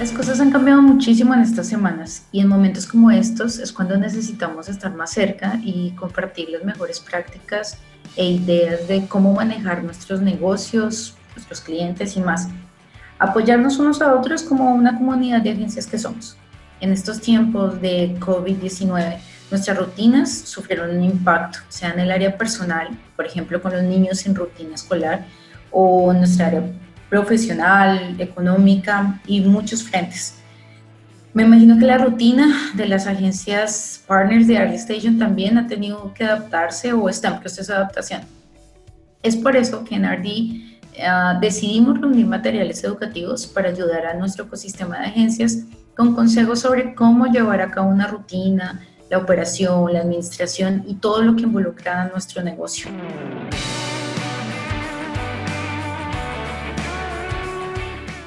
Las cosas han cambiado muchísimo en estas semanas y en momentos como estos es cuando necesitamos estar más cerca y compartir las mejores prácticas e ideas de cómo manejar nuestros negocios, nuestros clientes y más. Apoyarnos unos a otros como una comunidad de agencias que somos. En estos tiempos de COVID-19, nuestras rutinas sufrieron un impacto, sea en el área personal, por ejemplo, con los niños sin rutina escolar, o en nuestra área profesional, económica y muchos frentes. Me imagino que la rutina de las agencias partners de ArtStation también ha tenido que adaptarse o está en proceso de adaptación. Es por eso que en RD ah, decidimos reunir materiales educativos para ayudar a nuestro ecosistema de agencias con consejos sobre cómo llevar a cabo una rutina, la operación, la administración y todo lo que involucra a nuestro negocio.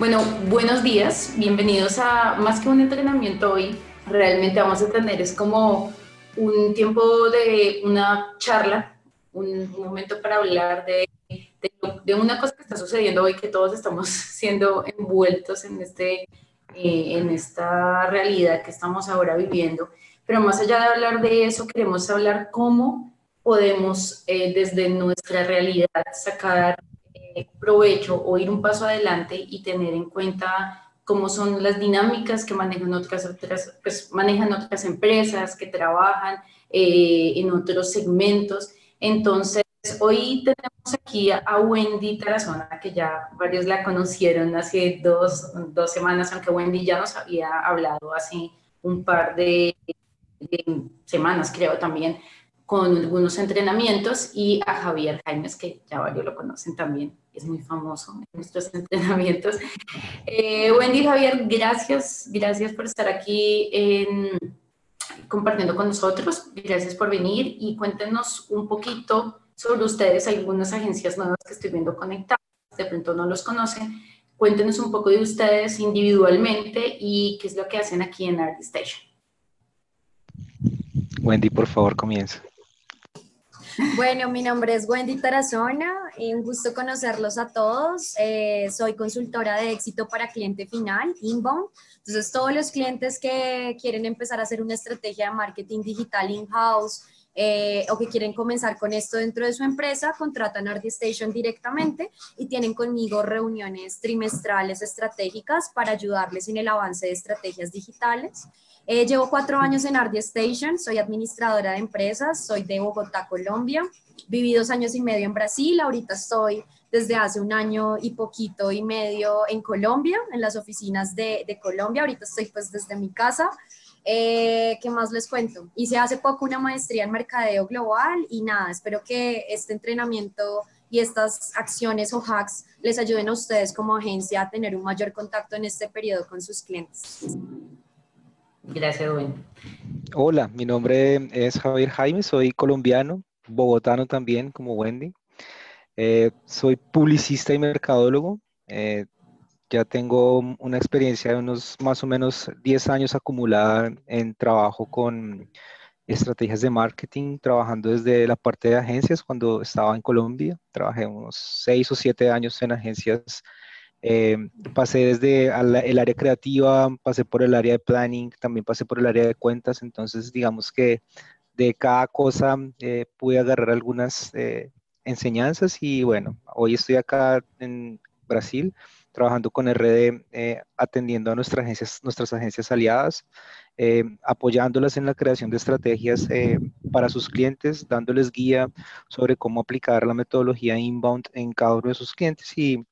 Bueno, buenos días, bienvenidos a más que un entrenamiento hoy. Realmente vamos a tener es como un tiempo de una charla, un momento para hablar de, de, una cosa que está sucediendo hoy, que todos estamos siendo envueltos en, este, eh, en esta realidad que estamos ahora viviendo. Pero más allá de hablar de eso, queremos hablar cómo podemos eh, desde nuestra realidad sacar provecho o ir un paso adelante y tener en cuenta cómo son las dinámicas que manejan otras, otras, pues, manejan otras empresas, que trabajan eh, en otros segmentos. Entonces, hoy tenemos aquí a Wendy Tarazona, que ya varios la conocieron hace dos, dos semanas, aunque Wendy ya nos había hablado hace un par de, de semanas, creo también, con algunos entrenamientos, y a Javier Jaimes, que ya varios lo conocen también, es muy famoso en nuestros entrenamientos. Eh, Wendy Javier, gracias, gracias por estar aquí compartiendo con nosotros, gracias por venir y cuéntenos un poquito sobre ustedes, algunas agencias nuevas que estoy viendo conectadas, de pronto no los conocen, cuéntenos un poco de ustedes individualmente y qué es lo que hacen aquí en ArtStation. Wendy, por favor, comienza. Bueno, mi nombre es Wendy Tarazona, un gusto conocerlos a todos. Eh, soy consultora de éxito para cliente final, inbound. Entonces, todos los clientes que quieren empezar a hacer una estrategia de marketing digital in-house eh, o que quieren comenzar con esto dentro de su empresa, contratan ArtStation directamente y tienen conmigo reuniones trimestrales estratégicas para ayudarles en el avance de estrategias digitales. Eh, llevo cuatro años en Ardi Station, soy administradora de empresas, soy de Bogotá, Colombia. Viví dos años y medio en Brasil, ahorita estoy desde hace un año y poquito y medio en Colombia, en las oficinas de, de Colombia. Ahorita estoy pues desde mi casa. Eh, ¿Qué más les cuento? Hice hace poco una maestría en mercadeo global y nada, espero que este entrenamiento y estas acciones o hacks les ayuden a ustedes como agencia a tener un mayor contacto en este periodo con sus clientes. Gracias, Wendy. Hola, mi nombre es Javier Jaime, soy colombiano, bogotano también, como Wendy. Eh, soy publicista y mercadólogo. Eh, ya tengo una experiencia de unos más o menos 10 años acumulada en trabajo con estrategias de marketing, trabajando desde la parte de agencias. Cuando estaba en Colombia. Trabajé unos 6 o 7 años en agencias. Eh, pasé desde el área creativa, pasé por el área de planning, también pasé por el área de cuentas, entonces digamos que de cada cosa eh, pude agarrar algunas eh, enseñanzas y bueno, hoy estoy acá en Brasil trabajando con RD, atendiendo a nuestras agencias, nuestras agencias aliadas, apoyándolas en la creación de estrategias para sus clientes, dándoles guía sobre cómo aplicar la metodología inbound en cada uno de sus clientes. Y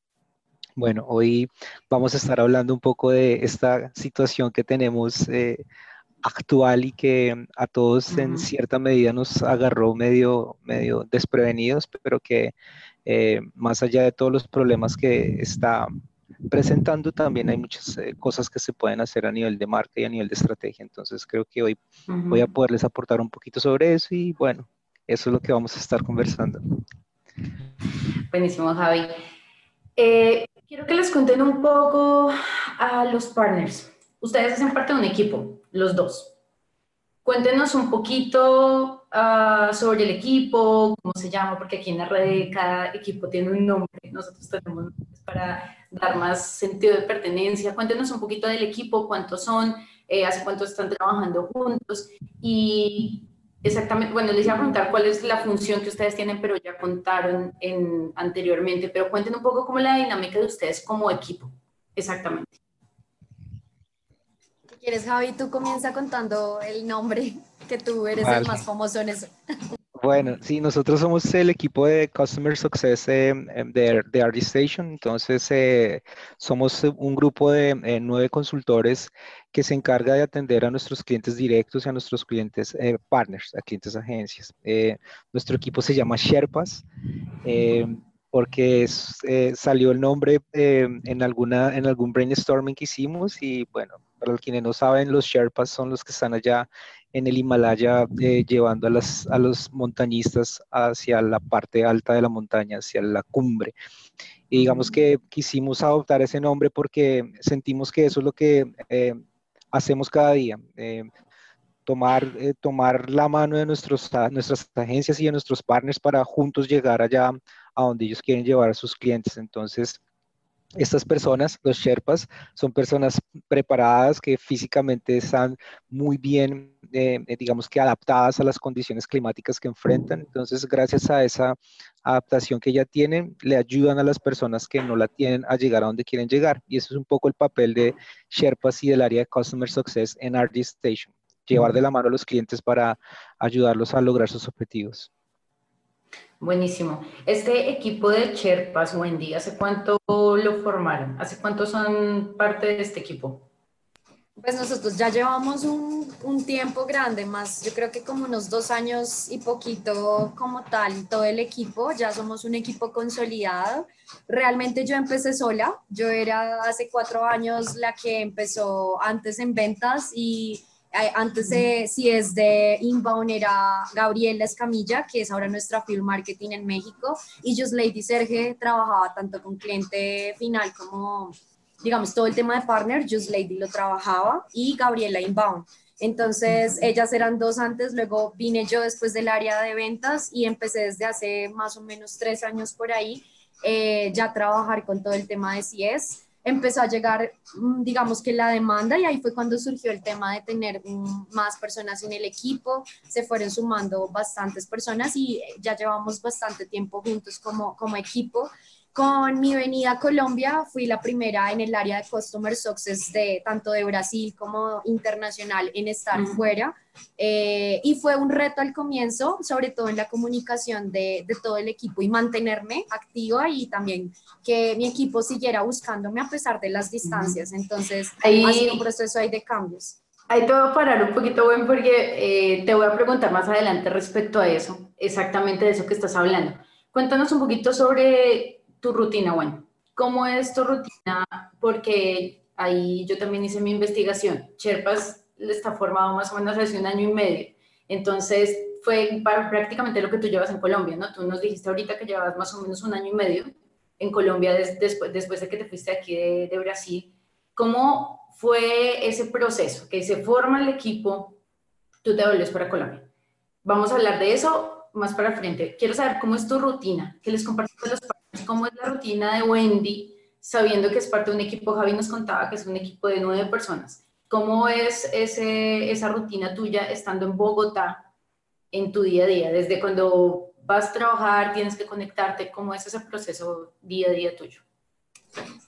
bueno, hoy vamos a estar hablando un poco de esta situación que tenemos eh, actual y que a todos en cierta medida nos agarró medio, medio desprevenidos, pero que eh, más allá de todos los problemas que está presentando, también hay muchas eh, cosas que se pueden hacer a nivel de marca y a nivel de estrategia. Entonces creo que hoy voy a poderles aportar un poquito sobre eso y bueno, eso es lo que vamos a estar conversando. Buenísimo, Javi. Quiero que les cuenten un poco a los partners. Ustedes hacen parte de un equipo, los dos. Cuéntenos un poquito ah, sobre el equipo, cómo se llama, porque aquí en la red cada equipo tiene un nombre. Nosotros tenemos para dar más sentido de pertenencia. Cuéntenos un poquito del equipo, cuántos son, eh, hace cuánto están trabajando juntos y exactamente, bueno, les iba a preguntar cuál es la función que ustedes tienen, pero ya contaron en, anteriormente, pero cuenten un poco cómo es la dinámica de ustedes como equipo, exactamente. ¿Quieres, Javi? Tú comienza contando el nombre, que tú eres el más famoso en eso. Bueno, sí, nosotros somos el equipo de Customer Success em, de, de ArtStation, entonces eh, somos un grupo de eh, nueve consultores que se encarga de atender a nuestros clientes directos y a nuestros clientes eh, partners, a clientes agencias. nuestro equipo se llama Sherpas porque salió el nombre en, alguna, en algún brainstorming que hicimos y bueno, para quienes no saben, los Sherpas son los que están allá en el Himalaya eh, llevando a, las, a los montañistas hacia la parte alta de la montaña, hacia la cumbre. Y digamos que quisimos adoptar ese nombre porque sentimos que eso es lo que eh, hacemos cada día. Eh, tomar, tomar la mano de nuestros, nuestras agencias y de nuestros partners para juntos llegar allá a donde ellos quieren llevar a sus clientes. Entonces, estas personas, los Sherpas, son personas preparadas que físicamente están muy bien, eh, eh, digamos que adaptadas a las condiciones climáticas que enfrentan. Entonces, gracias a esa adaptación que ya tienen, le ayudan a las personas que no la tienen a llegar a donde quieren llegar. Y eso es un poco el papel de Sherpas y del área de Customer Success en RD Station, llevar de la mano a los clientes para ayudarlos a lograr sus objetivos. Buenísimo. Este equipo de Sherpas, Wendy, ¿hace cuánto lo formaron? ¿Hace cuánto son parte de este equipo? Pues nosotros ya llevamos un, un, tiempo grande, más yo creo que como unos dos años y poquito como tal, todo el equipo, ya somos un equipo consolidado. Realmente yo empecé sola, yo era hace cuatro años la que empezó antes en ventas y antes, si es de inbound, era Gabriela Escamilla, que es ahora nuestra field marketing en México, y Just Lady Serge trabajaba tanto con cliente final como, digamos, todo el tema de partner, Just Lady lo trabajaba, y Gabriela Inbound. Entonces, ellas eran dos antes, luego vine yo después del área de ventas y empecé desde hace más o menos tres años por ahí eh, ya a trabajar con todo el tema de CIES empezó a llegar, mm, digamos que la demanda y ahí fue cuando surgió el tema de tener mm, más personas en el equipo, se fueron sumando bastantes personas y ya llevamos bastante tiempo juntos como, como equipo con mi venida a Colombia fui la primera en el área de Customer Success de tanto de Brasil como internacional en estar fuera. Eh, y fue un reto al comienzo, sobre todo en la comunicación de, de, todo el equipo y mantenerme activa y también que mi equipo siguiera buscándome a pesar de las distancias. Entonces, ahí, ha sido un proceso ahí de cambios. Ahí te voy a parar un poquito, buen porque eh, te voy a preguntar más adelante respecto a eso, exactamente de eso que estás hablando. Cuéntanos un poquito sobre tu rutina, bueno, ¿cómo es tu rutina? Porque ahí yo también hice mi investigación. Cherpas está formado más o menos hace un año y medio. Entonces, fue prácticamente lo que tú llevas en Colombia, ¿no? Tú nos dijiste ahorita que llevabas más o menos un año y medio en Colombia después, después de que te fuiste aquí de, de Brasil. ¿Cómo fue ese proceso? Que se forma el equipo, tú te vuelves para Colombia. Vamos a hablar de eso más para frente. Quiero saber cómo es tu rutina, qué les compartes a los cómo es la rutina de Wendy, sabiendo que es parte de un equipo, Javi nos contaba que es un equipo de nueve personas. ¿Cómo es ese, esa rutina tuya estando en Bogotá en tu día a día? Desde cuando vas a trabajar, tienes que conectarte, ¿cómo es ese proceso día a día tuyo?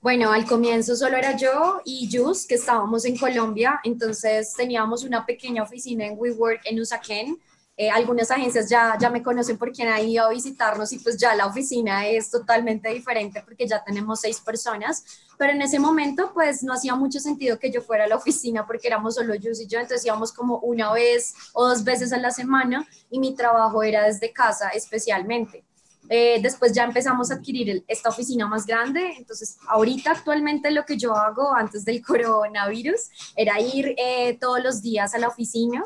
Bueno, al comienzo solo era yo y Jus, que estábamos en Colombia, entonces teníamos una pequeña oficina en WeWork en Usaquén, eh, algunas agencias ya, ya me conocen porque han ido a visitarnos y pues ya la oficina es totalmente diferente porque ya tenemos seis personas, pero en ese momento pues no hacía mucho sentido que yo fuera a la oficina porque éramos solo yo y yo, entonces íbamos como una vez o dos veces a la semana y mi trabajo era desde casa especialmente. Eh, después ya empezamos a adquirir esta oficina más grande, entonces ahorita actualmente lo que yo hago antes del coronavirus era ir eh, todos los días a la oficina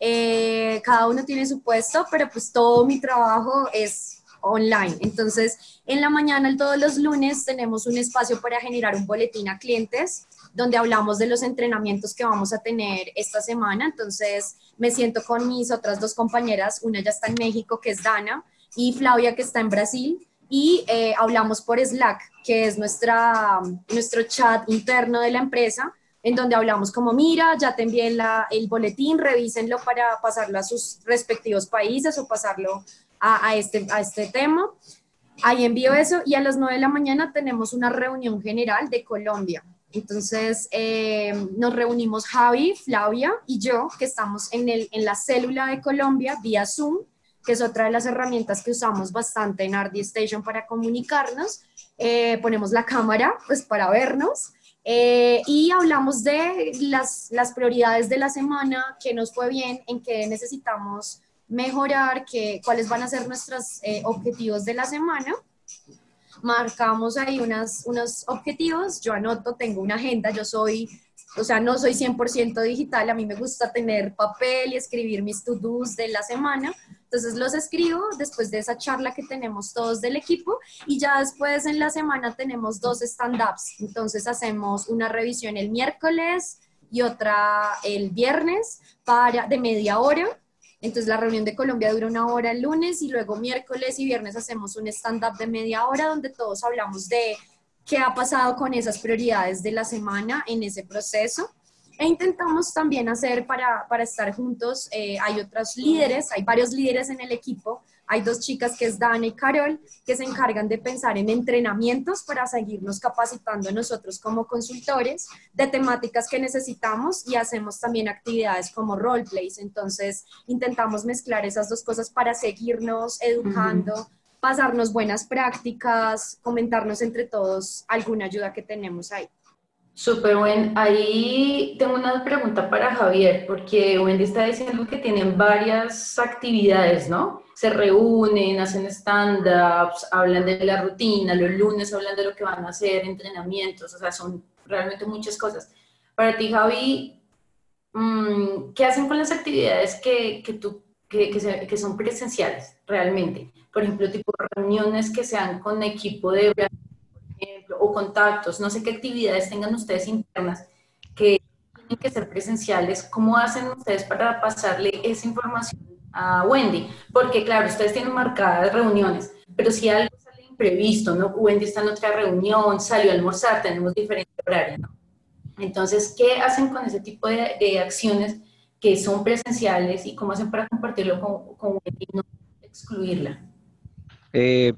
eh, cada uno tiene su puesto, pero pues todo mi trabajo es online. Entonces, en la mañana, todos los lunes, tenemos un espacio para generar un boletín a clientes donde hablamos de los entrenamientos que vamos a tener esta semana. Entonces, me siento con mis otras dos compañeras, una ya está en México, que es Dana, y Flavia, que está en Brasil y eh, hablamos por Slack, que es nuestra, nuestro chat interno de la empresa, en donde hablamos como, mira, ya te envié la, el boletín, revísenlo para pasarlo a sus respectivos países o pasarlo a, a, este, a este tema. Ahí envío eso y a las 9 de la mañana tenemos una reunión general de Colombia. Entonces eh, nos reunimos Javi, Flavia y yo, que estamos en, el, en la célula de Colombia vía Zoom que es otra de las herramientas que usamos bastante en RD Station para comunicarnos. Eh, ponemos la cámara pues para vernos eh, y hablamos de las, las, prioridades de la semana, qué nos fue bien, en qué necesitamos mejorar, qué, cuáles van a ser nuestros eh, objetivos de la semana. Marcamos ahí unas, unos objetivos, yo anoto, tengo una agenda, yo soy o sea, no soy 100% digital, a mí me gusta tener papel y escribir mis to-dos de la semana, entonces los escribo después de esa charla que tenemos todos del equipo y ya después en la semana tenemos dos stand-ups, entonces hacemos una revisión el miércoles y otra el viernes para, de media hora. Entonces la reunión de Colombia dura una hora el lunes y luego miércoles y viernes hacemos un stand-up de media hora donde todos hablamos de qué ha pasado con esas prioridades de la semana en ese proceso. E intentamos también hacer para, para estar juntos, eh, hay otros líderes, hay varios líderes en el equipo, hay dos chicas que es Dana y Carol, que se encargan de pensar en entrenamientos para seguirnos capacitando nosotros como consultores de temáticas que necesitamos y hacemos también actividades como roleplays. Entonces, intentamos mezclar esas dos cosas para seguirnos educando pasarnos buenas prácticas, comentarnos entre todos alguna ayuda que tenemos ahí. Súper buen. Ahí tengo una pregunta para Javier, porque Wendy está diciendo que tienen varias actividades, ¿no? Se reúnen, hacen stand-ups, hablan de la rutina, los lunes hablan de lo que van a hacer, entrenamientos, o sea, son realmente muchas cosas. Para ti, Javi, mm, ¿qué hacen con las actividades que, que, tú, que, que son presenciales realmente? por ejemplo, tipo reuniones que sean con equipo de por ejemplo, o contactos, no sé qué actividades tengan ustedes internas que tienen que ser presenciales, ¿cómo hacen ustedes para pasarle esa información a Wendy? Porque claro, ustedes tienen marcadas reuniones, pero si algo sale imprevisto, ¿no? Wendy está en otra reunión, salió a almorzar, tenemos diferente horario, ¿no? Entonces, ¿qué hacen con ese tipo de, de acciones que son presenciales y cómo hacen para compartirlo con, con y no excluirla? Eh,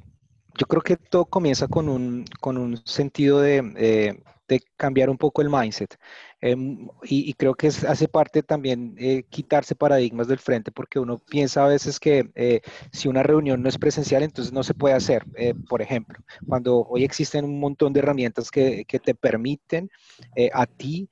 yo creo que todo comienza con un, con un sentido de, eh, de, cambiar un poco el mindset. Em, y, creo que hace parte también eh, quitarse paradigmas del frente, porque uno piensa a veces que si una reunión no es presencial, entonces no se puede hacer. por ejemplo, cuando hoy existen un montón de herramientas que, que te permiten a ti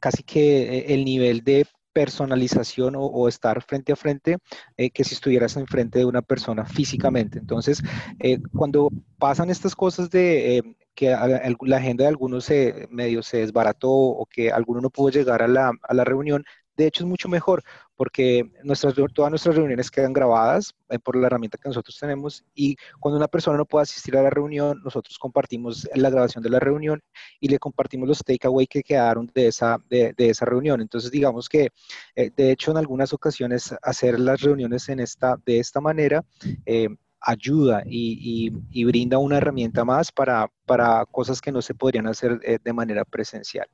casi que el nivel de personalización o, estar frente a frente eh, que si estuvieras enfrente de una persona físicamente. Entonces, eh, cuando pasan estas cosas de eh, que la agenda de algunos se, medio se desbarató o que alguno no pudo llegar a la, a la reunión, de hecho, es mucho mejor porque nuestras, todas nuestras reuniones quedan grabadas eh, por la herramienta que nosotros tenemos y cuando una persona no puede asistir a la reunión, nosotros compartimos la grabación de la reunión y le compartimos los takeaway que quedaron de esa, de, esa reunión. Entonces, digamos que, eh, de hecho, en algunas ocasiones hacer las reuniones en esta, de esta manera eh, ayuda y, brinda una herramienta más para, para, cosas que no se podrían hacer eh, de manera presencial.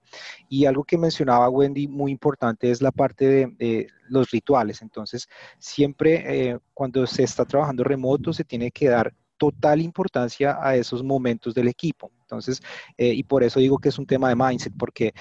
Y algo que mencionaba Wendy muy importante es la parte de, los rituales. Entonces, siempre eh, cuando se está trabajando remoto se tiene que dar total importancia a esos momentos del equipo. Entonces, eh, y por eso digo que es un tema de mindset, porque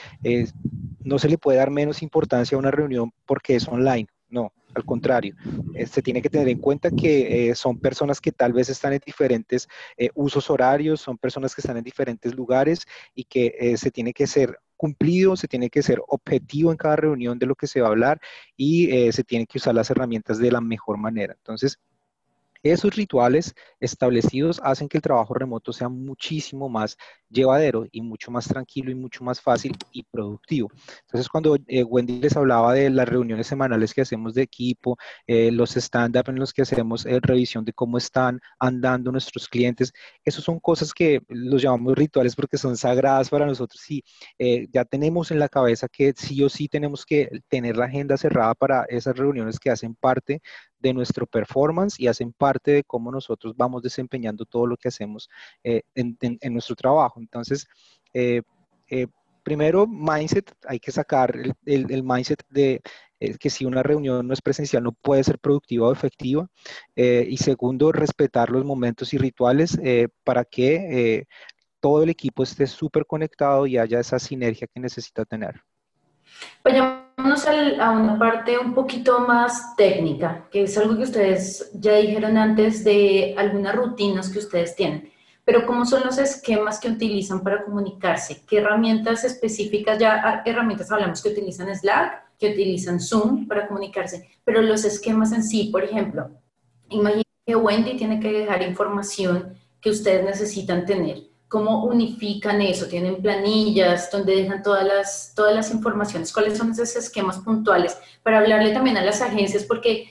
no se le puede dar menos importancia a una reunión porque es online. No, al contrario, eh, se tiene que tener en cuenta que eh, son personas que tal vez están en diferentes eh, usos horarios, son personas que están en diferentes lugares y que se tiene que ser cumplido, se tiene que ser objetivo en cada reunión de lo que se va a hablar y se tienen que usar las herramientas de la mejor manera. Entonces, esos rituales establecidos hacen que el trabajo remoto sea muchísimo más llevadero y mucho más tranquilo y mucho más fácil y productivo. Entonces, cuando eh, Wendy les hablaba de las reuniones semanales que hacemos de equipo, eh, los stand-up en los que hacemos eh, revisión de cómo están andando nuestros clientes, esos son cosas que los llamamos rituales porque son sagradas para nosotros y ya tenemos en la cabeza que sí o sí tenemos que tener la agenda cerrada para esas reuniones que hacen parte de nuestro performance y hacen parte parte de cómo nosotros vamos desempeñando todo lo que hacemos eh, en, nuestro trabajo. Entonces, eh, primero, mindset, hay que sacar el, mindset de que si una reunión no es presencial no puede ser productiva o efectiva. y segundo, respetar los momentos y rituales para que todo el equipo esté súper conectado y haya esa sinergia que necesita tener. Vayámonos a una parte un poquito más técnica, que es algo que ustedes ya dijeron antes de algunas rutinas que ustedes tienen. Pero ¿cómo son los esquemas que utilizan para comunicarse? ¿Qué herramientas específicas? Ya ah, herramientas hablamos que utilizan Slack, que utilizan Zoom para comunicarse, pero los esquemas en sí, por ejemplo, imaginen que Wendy tiene que dejar información que ustedes necesitan tener cómo unifican eso, tienen planillas donde dejan todas las, todas las informaciones, cuáles son esos esquemas puntuales, para hablarle también a las agencias, porque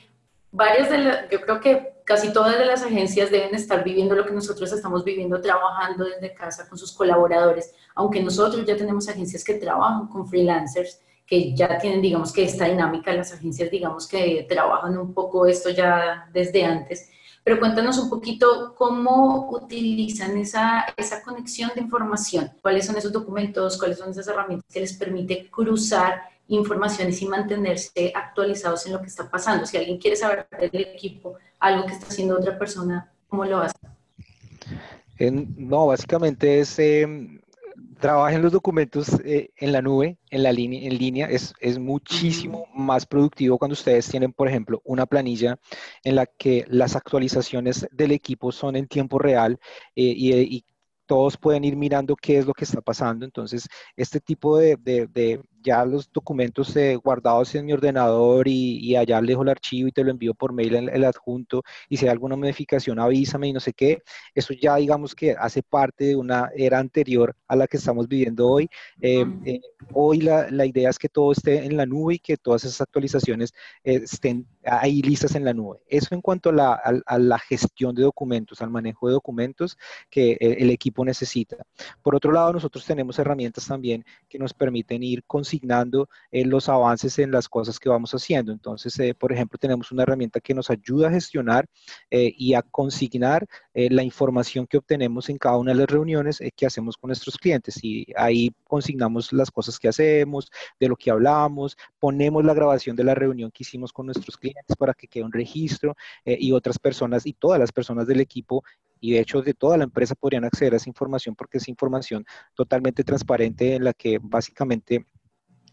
varias de las, yo creo que casi todas de las agencias deben estar viviendo lo que nosotros estamos viviendo, trabajando desde casa con sus colaboradores, aunque nosotros ya tenemos agencias que trabajan con freelancers, que ya tienen, digamos que esta dinámica, las agencias, digamos que trabajan un poco esto ya desde antes pero cuéntanos un poquito cómo utilizan esa, esa conexión de información, cuáles son esos documentos, cuáles son esas herramientas que les permite cruzar informaciones y mantenerse actualizados en lo que está pasando. Si alguien quiere saber del equipo algo que está haciendo otra persona, ¿cómo lo hace? no, básicamente es em, trabajen los documentos eh, en la nube, en la línea, en línea, es, es muchísimo más productivo cuando ustedes tienen, por ejemplo, una planilla en la que las actualizaciones del equipo son en tiempo real eh, y, y, todos pueden ir mirando qué es lo que está pasando. Entonces, este tipo de, de, ya los documentos eh, guardados en mi ordenador y, allá le dejo el archivo y te lo envío por mail el, el, adjunto y si hay alguna modificación avísame y no sé qué. Eso ya digamos que hace parte de una era anterior a la que estamos viviendo hoy. Eh, eh, hoy la, la, idea es que todo esté en la nube y que todas esas actualizaciones estén ahí listas en la nube. Eso en cuanto a la, a, la, gestión de documentos, al manejo de documentos que el equipo necesita. Por otro lado, nosotros tenemos herramientas también que nos permiten ir con consignando eh, los avances en las cosas que vamos haciendo. Entonces, eh, por ejemplo, tenemos una herramienta que nos ayuda a gestionar eh, y a consignar la información que obtenemos en cada una de las reuniones que hacemos con nuestros clientes. Y ahí consignamos las cosas que hacemos, de lo que hablamos, ponemos la grabación de la reunión que hicimos con nuestros clientes para que quede un registro y otras personas y todas las personas del equipo y de hecho de toda la empresa podrían acceder a esa información porque es información totalmente transparente en la que básicamente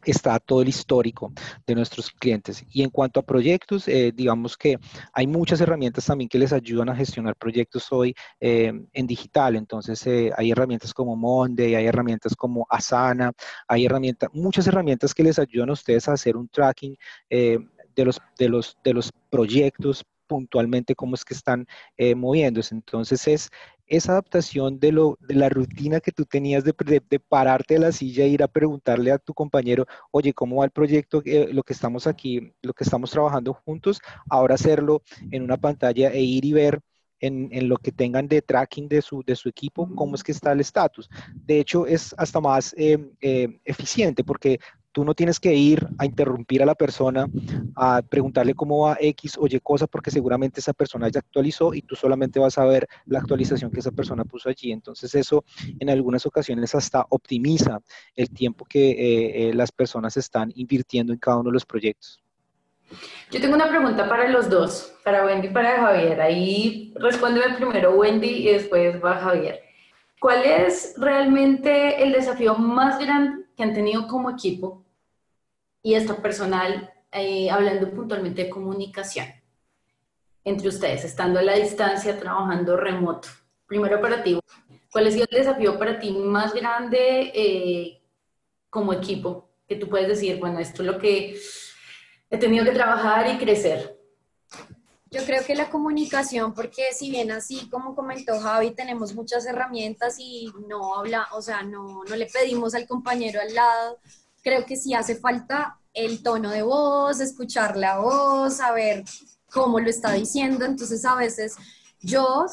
está todo el histórico de nuestros clientes. Y en cuanto a proyectos, eh, digamos que hay muchas herramientas también que les ayudan a gestionar proyectos hoy eh, en digital. Entonces, eh, hay herramientas como Monday, hay herramientas como Asana, hay herramientas, muchas herramientas que les ayudan a ustedes a hacer un tracking de, los, de, los, de los proyectos puntualmente cómo es que están moviéndose. Entonces es esa adaptación de, lo, de la rutina que tú tenías de, pararte de la silla e ir a preguntarle a tu compañero, oye, ¿cómo va el proyecto? Eh, lo que estamos aquí, lo que estamos trabajando juntos, ahora hacerlo en una pantalla e ir y ver en, lo que tengan de tracking de su, de su equipo, cómo es que está el estatus. De hecho, es hasta más eh, eh, eficiente porque Tú no tienes que ir a interrumpir a la persona, a preguntarle cómo va X o Y cosa, porque seguramente esa persona ya actualizó y tú solamente vas a ver la actualización que esa persona puso allí. Entonces eso en algunas ocasiones hasta optimiza el tiempo que eh, eh, las personas están invirtiendo en cada uno de los proyectos. Yo tengo una pregunta para los dos, para Wendy y para Javier. Ahí respóndeme primero Wendy y después va Javier. ¿Cuál es realmente el desafío más grande que han tenido como equipo y esto personal, eh, hablando puntualmente de comunicación entre ustedes, estando a la distancia, trabajando remoto? Primero para ti, ¿cuál es el desafío para ti más grande eh, como equipo? Que tú puedes decir, bueno, esto es lo que he tenido que trabajar y crecer. Yo creo que la comunicación, porque si bien así como comentó Javi, tenemos muchas herramientas y no habla, o sea, no, no le pedimos al compañero al lado, creo que sí hace falta el tono de voz, escuchar la voz, saber cómo lo está diciendo, entonces a veces Yo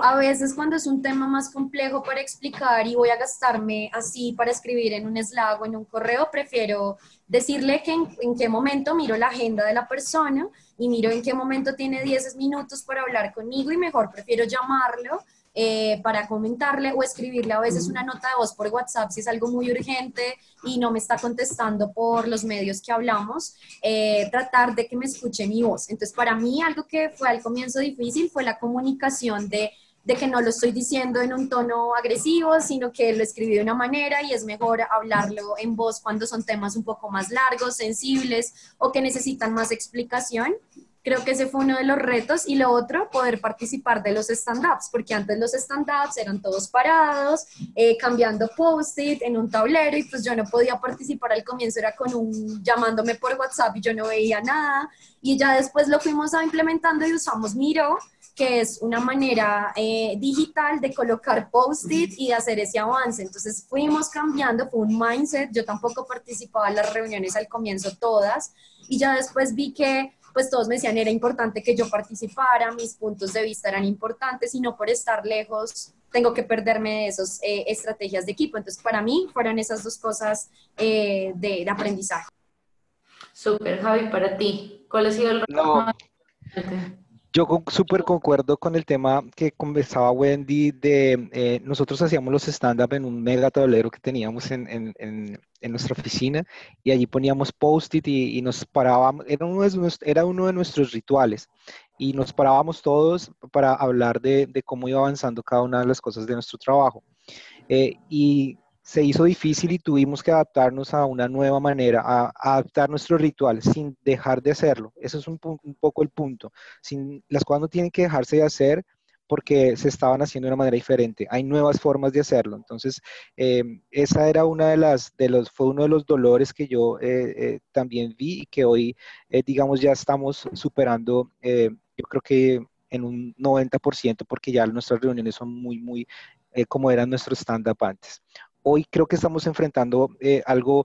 a veces cuando es un tema más complejo para explicar y voy a gastarme así para escribir en un Slack o en un correo, prefiero decirle que en, qué momento miro la agenda de la persona y miro en qué momento tiene 10 minutos para hablar conmigo y mejor prefiero llamarlo eh, para comentarle o escribirle a veces una nota de voz por WhatsApp si es algo muy urgente y no me está contestando por los medios que hablamos, eh, tratar de que me escuche mi voz. Entonces, para mí algo que fue al comienzo difícil fue la comunicación de de que no lo estoy diciendo en un tono agresivo, sino que lo escribí de una manera y es mejor hablarlo en voz cuando son temas un poco más largos, sensibles o que necesitan más explicación. Creo que ese fue uno de los retos y lo otro, poder participar de los stand-ups, porque antes los stand-ups eran todos parados, eh, cambiando post-it en un tablero y pues yo no podía participar. Al comienzo, era con un llamándome por WhatsApp y yo no veía nada. Y ya después lo fuimos a implementando y usamos Miro, que es una manera eh, digital de colocar post-it y hacer ese avance. Entonces fuimos cambiando, fue un mindset, yo tampoco participaba en las reuniones al comienzo todas. Y ya después vi que pues todos me decían era importante que yo participara, mis puntos de vista eran importantes y no por estar lejos tengo que perderme de esas eh, estrategias de equipo. Entonces, para mí fueron esas dos cosas eh, de, aprendizaje. Súper, Javi, para ti, ¿cuál ha sido el no. Yo súper concuerdo con el tema que conversaba Wendy de eh, nosotros hacíamos los stand-up en un mega tablero que teníamos en, en, nuestra oficina y allí poníamos post-it y, nos parábamos, era uno, de, nuestros rituales y nos parábamos todos para hablar de, de, cómo iba avanzando cada una de las cosas de nuestro trabajo. Eh, y se hizo difícil y tuvimos que adaptarnos a una nueva manera, a, adaptar nuestro ritual sin dejar de hacerlo. Ese es un, poco el punto. Sin, las cosas no tienen que dejarse de hacer porque se estaban haciendo de una manera diferente. Hay nuevas formas de hacerlo. Entonces, em, esa era una de las, de los, fue uno de los dolores que yo eh, eh, también vi y que hoy, eh, digamos, ya estamos superando, yo creo que en un 90%, porque ya nuestras reuniones son muy, muy como eran nuestros stand-up antes hoy creo que estamos enfrentando eh, algo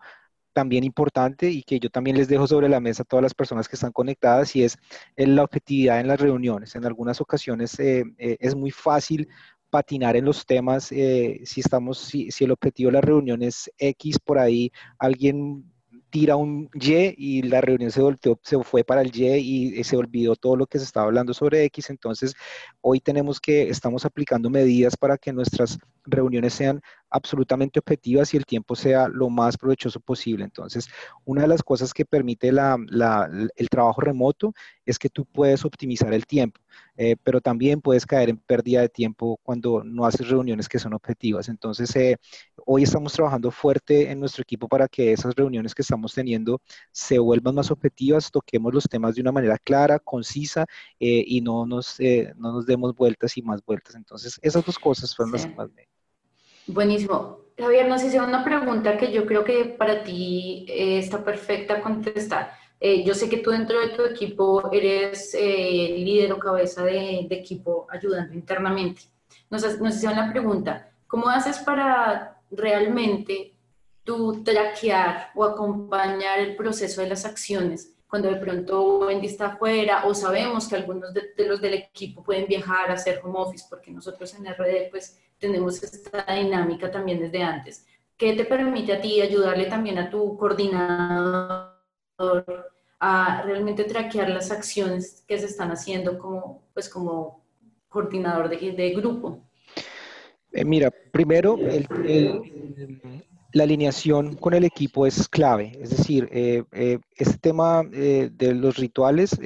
también importante y que yo también les dejo sobre la mesa a todas las personas que están conectadas y es eh, la objetividad en las reuniones. En algunas ocasiones eh, es muy fácil patinar en los temas si estamos si, si, el objetivo de la reunión es X por ahí alguien tira un Y y la reunión se, volteó, se fue para el Y y se olvidó todo lo que se estaba hablando sobre X. Entonces, hoy tenemos que, estamos aplicando medidas para que nuestras reuniones sean absolutamente objetivas y el tiempo sea lo más provechoso posible. Entonces, una de las cosas que permite el trabajo remoto es que tú puedes optimizar el tiempo, eh, pero también puedes caer en pérdida de tiempo cuando no haces reuniones que son objetivas. Entonces, eh, hoy estamos trabajando fuerte en nuestro equipo para que esas reuniones que estamos teniendo se vuelvan más objetivas, toquemos los temas de una manera clara, concisa eh, y no nos, no nos demos vueltas y más vueltas. Entonces, esas dos cosas fueron las que más me Buenísimo. Javier, nos hice una pregunta que yo creo que para ti eh, está perfecta contestar. Eh, yo sé que tú dentro de tu equipo eres eh, líder o cabeza de, equipo ayudando internamente. Nos, nos hicieron la pregunta, ¿cómo haces para realmente tú traquear o acompañar el proceso de las acciones cuando de pronto Wendy está afuera o sabemos que algunos de, de los del equipo pueden viajar a hacer home office porque nosotros en RD pues tenemos esta dinámica también desde antes. ¿Qué te permite a ti ayudarle también a tu coordinador a realmente traquear las acciones que se están haciendo como, pues, como coordinador de, de grupo? Eh, mira, primero, la alineación con el equipo es clave. Es decir, eh, eh, este tema de los rituales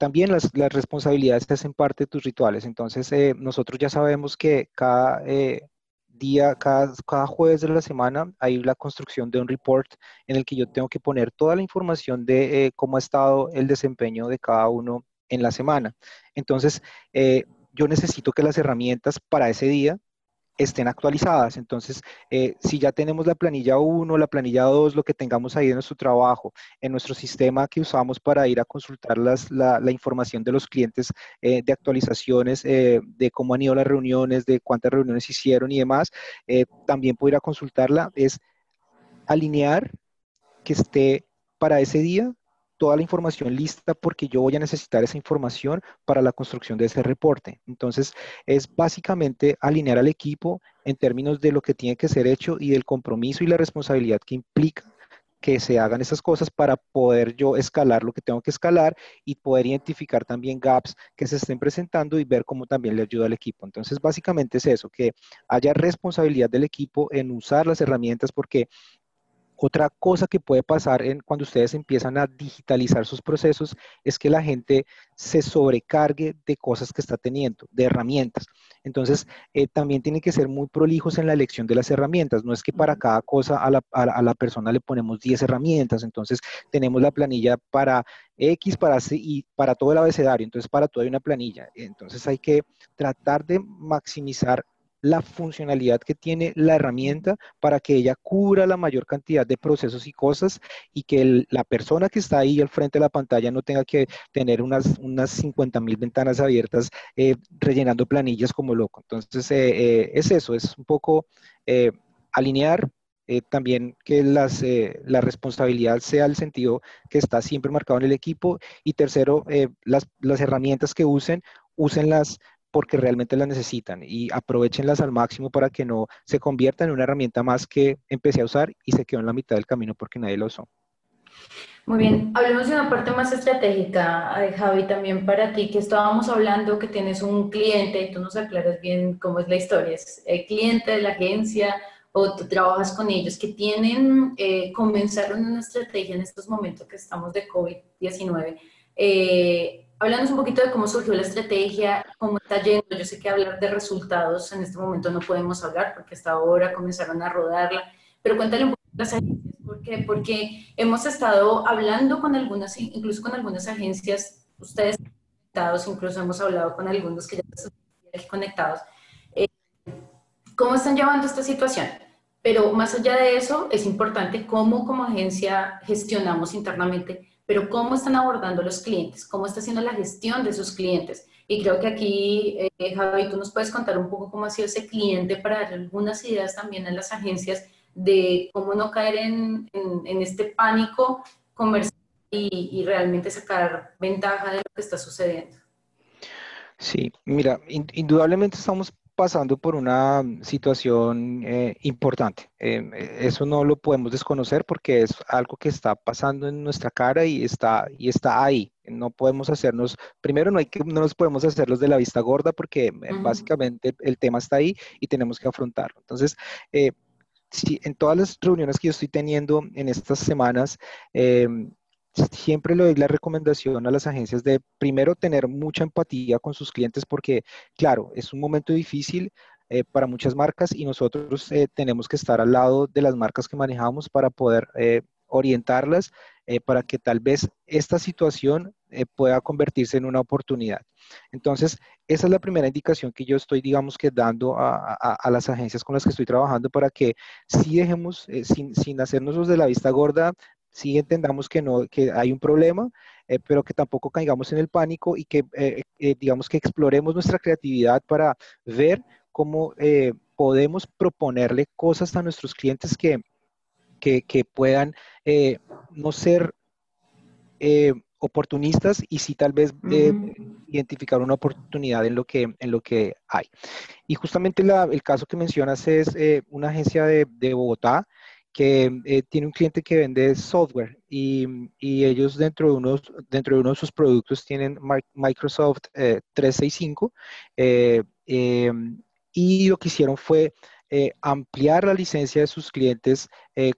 también las, responsabilidades te hacen parte de tus rituales. Entonces, eh, nosotros ya sabemos que cada eh, día, cada, cada, jueves de la semana hay la construcción de un report en el que yo tengo que poner toda la información de eh, cómo ha estado el desempeño de cada uno en la semana. Entonces, yo necesito que las herramientas para ese día estén actualizadas. Entonces, eh, si ya tenemos la planilla 1, la planilla 2, lo que tengamos ahí en nuestro trabajo, en nuestro sistema que usamos para ir a consultar las, la, información de los clientes eh, de actualizaciones, eh, de cómo han ido las reuniones, de cuántas reuniones hicieron y demás, también puedo ir a consultarla, es alinear que esté para ese día toda la información lista porque yo voy a necesitar esa información para la construcción de ese reporte. Entonces, es básicamente alinear al equipo en términos de lo que tiene que ser hecho y del compromiso y la responsabilidad que implica que se hagan esas cosas para poder yo escalar lo que tengo que escalar y poder identificar también gaps que se estén presentando y ver cómo también le ayuda al equipo. Entonces, básicamente es eso, que haya responsabilidad del equipo en usar las herramientas porque otra cosa que puede pasar en, cuando ustedes empiezan a digitalizar sus procesos es que la gente se sobrecargue de cosas que está teniendo, de herramientas. Entonces, eh, también tienen que ser muy prolijos en la elección de las herramientas. No es que para cada cosa a la, a la persona le ponemos 10 herramientas. Entonces, tenemos la planilla para X, para C y para todo el abecedario. Entonces, para todo hay una planilla. Entonces, hay que tratar de maximizar la funcionalidad que tiene la herramienta para que ella cubra la mayor cantidad de procesos y cosas y que la persona que está ahí al frente de la pantalla no tenga que tener unas, unas 50 mil ventanas abiertas eh, rellenando planillas como loco. Entonces, eh, eh, es eso, es un poco alinear también que las, la responsabilidad sea el sentido que está siempre marcado en el equipo. Y tercero, las, las, herramientas que usen, úsenlas porque realmente las necesitan y aprovechenlas al máximo para que no se convierta en una herramienta más que empecé a usar y se quedó en la mitad del camino porque nadie lo usó. Muy bien, hablemos de una parte más estratégica, Javi, también para ti, que estábamos hablando que tienes un cliente y tú nos aclaras bien cómo es la historia, es el cliente de la agencia o tú trabajas con ellos que tienen, eh, comenzaron una estrategia en estos momentos que estamos de COVID-19. Eh, Hablando un poquito de cómo surgió la estrategia, cómo está yendo. Yo sé que hablar de resultados en este momento no podemos hablar porque hasta ahora comenzaron a rodarla, pero cuéntale un poco las agencias. ¿Por qué? Porque hemos estado hablando con algunas, incluso con algunas agencias, ustedes conectados, incluso hemos hablado con algunos que ya están conectados. Eh, ¿Cómo están llevando esta situación? Pero más allá de eso, es importante cómo como agencia gestionamos internamente pero cómo están abordando los clientes, cómo está haciendo la gestión de sus clientes. Y creo que aquí, eh, Javi, tú nos puedes contar un poco cómo ha sido ese cliente para dar algunas ideas también a las agencias de cómo no caer en, en, este pánico comercial y, y, realmente sacar ventaja de lo que está sucediendo. Sí, mira, indudablemente estamos pasando por una situación eh, importante. Em, e, eso no lo podemos desconocer porque es algo que está pasando en nuestra cara y está, y está ahí. No podemos hacernos, primero no, hay que, no nos podemos hacer los de la vista gorda porque eh, básicamente el tema está ahí y tenemos que afrontarlo. Entonces, eh, en todas las reuniones que yo estoy teniendo en estas semanas, em, siempre le doy la recomendación a las agencias de primero tener mucha empatía con sus clientes porque, claro, es un momento difícil eh, para muchas marcas y nosotros eh, tenemos que estar al lado de las marcas que manejamos para poder eh, orientarlas para que tal vez esta situación pueda convertirse en una oportunidad. Entonces, esa es la primera indicación que yo estoy, digamos que dando a, las agencias con las que estoy trabajando para que sí dejemos, sin, sin hacernos los de la vista gorda, sí entendamos que, no, que hay un problema, eh, pero que tampoco caigamos en el pánico y que, eh, eh, digamos, que exploremos nuestra creatividad para ver cómo podemos proponerle cosas a nuestros clientes que, que, puedan no ser oportunistas y sí tal vez identificar una oportunidad en lo que, en lo que hay. Y justamente el caso que mencionas es una agencia de, de Bogotá que eh, tiene un cliente que vende software y, y, ellos dentro de, unos, dentro de uno de sus productos tienen Microsoft 365 eh, eh, em, y lo que hicieron fue ampliar la licencia de sus clientes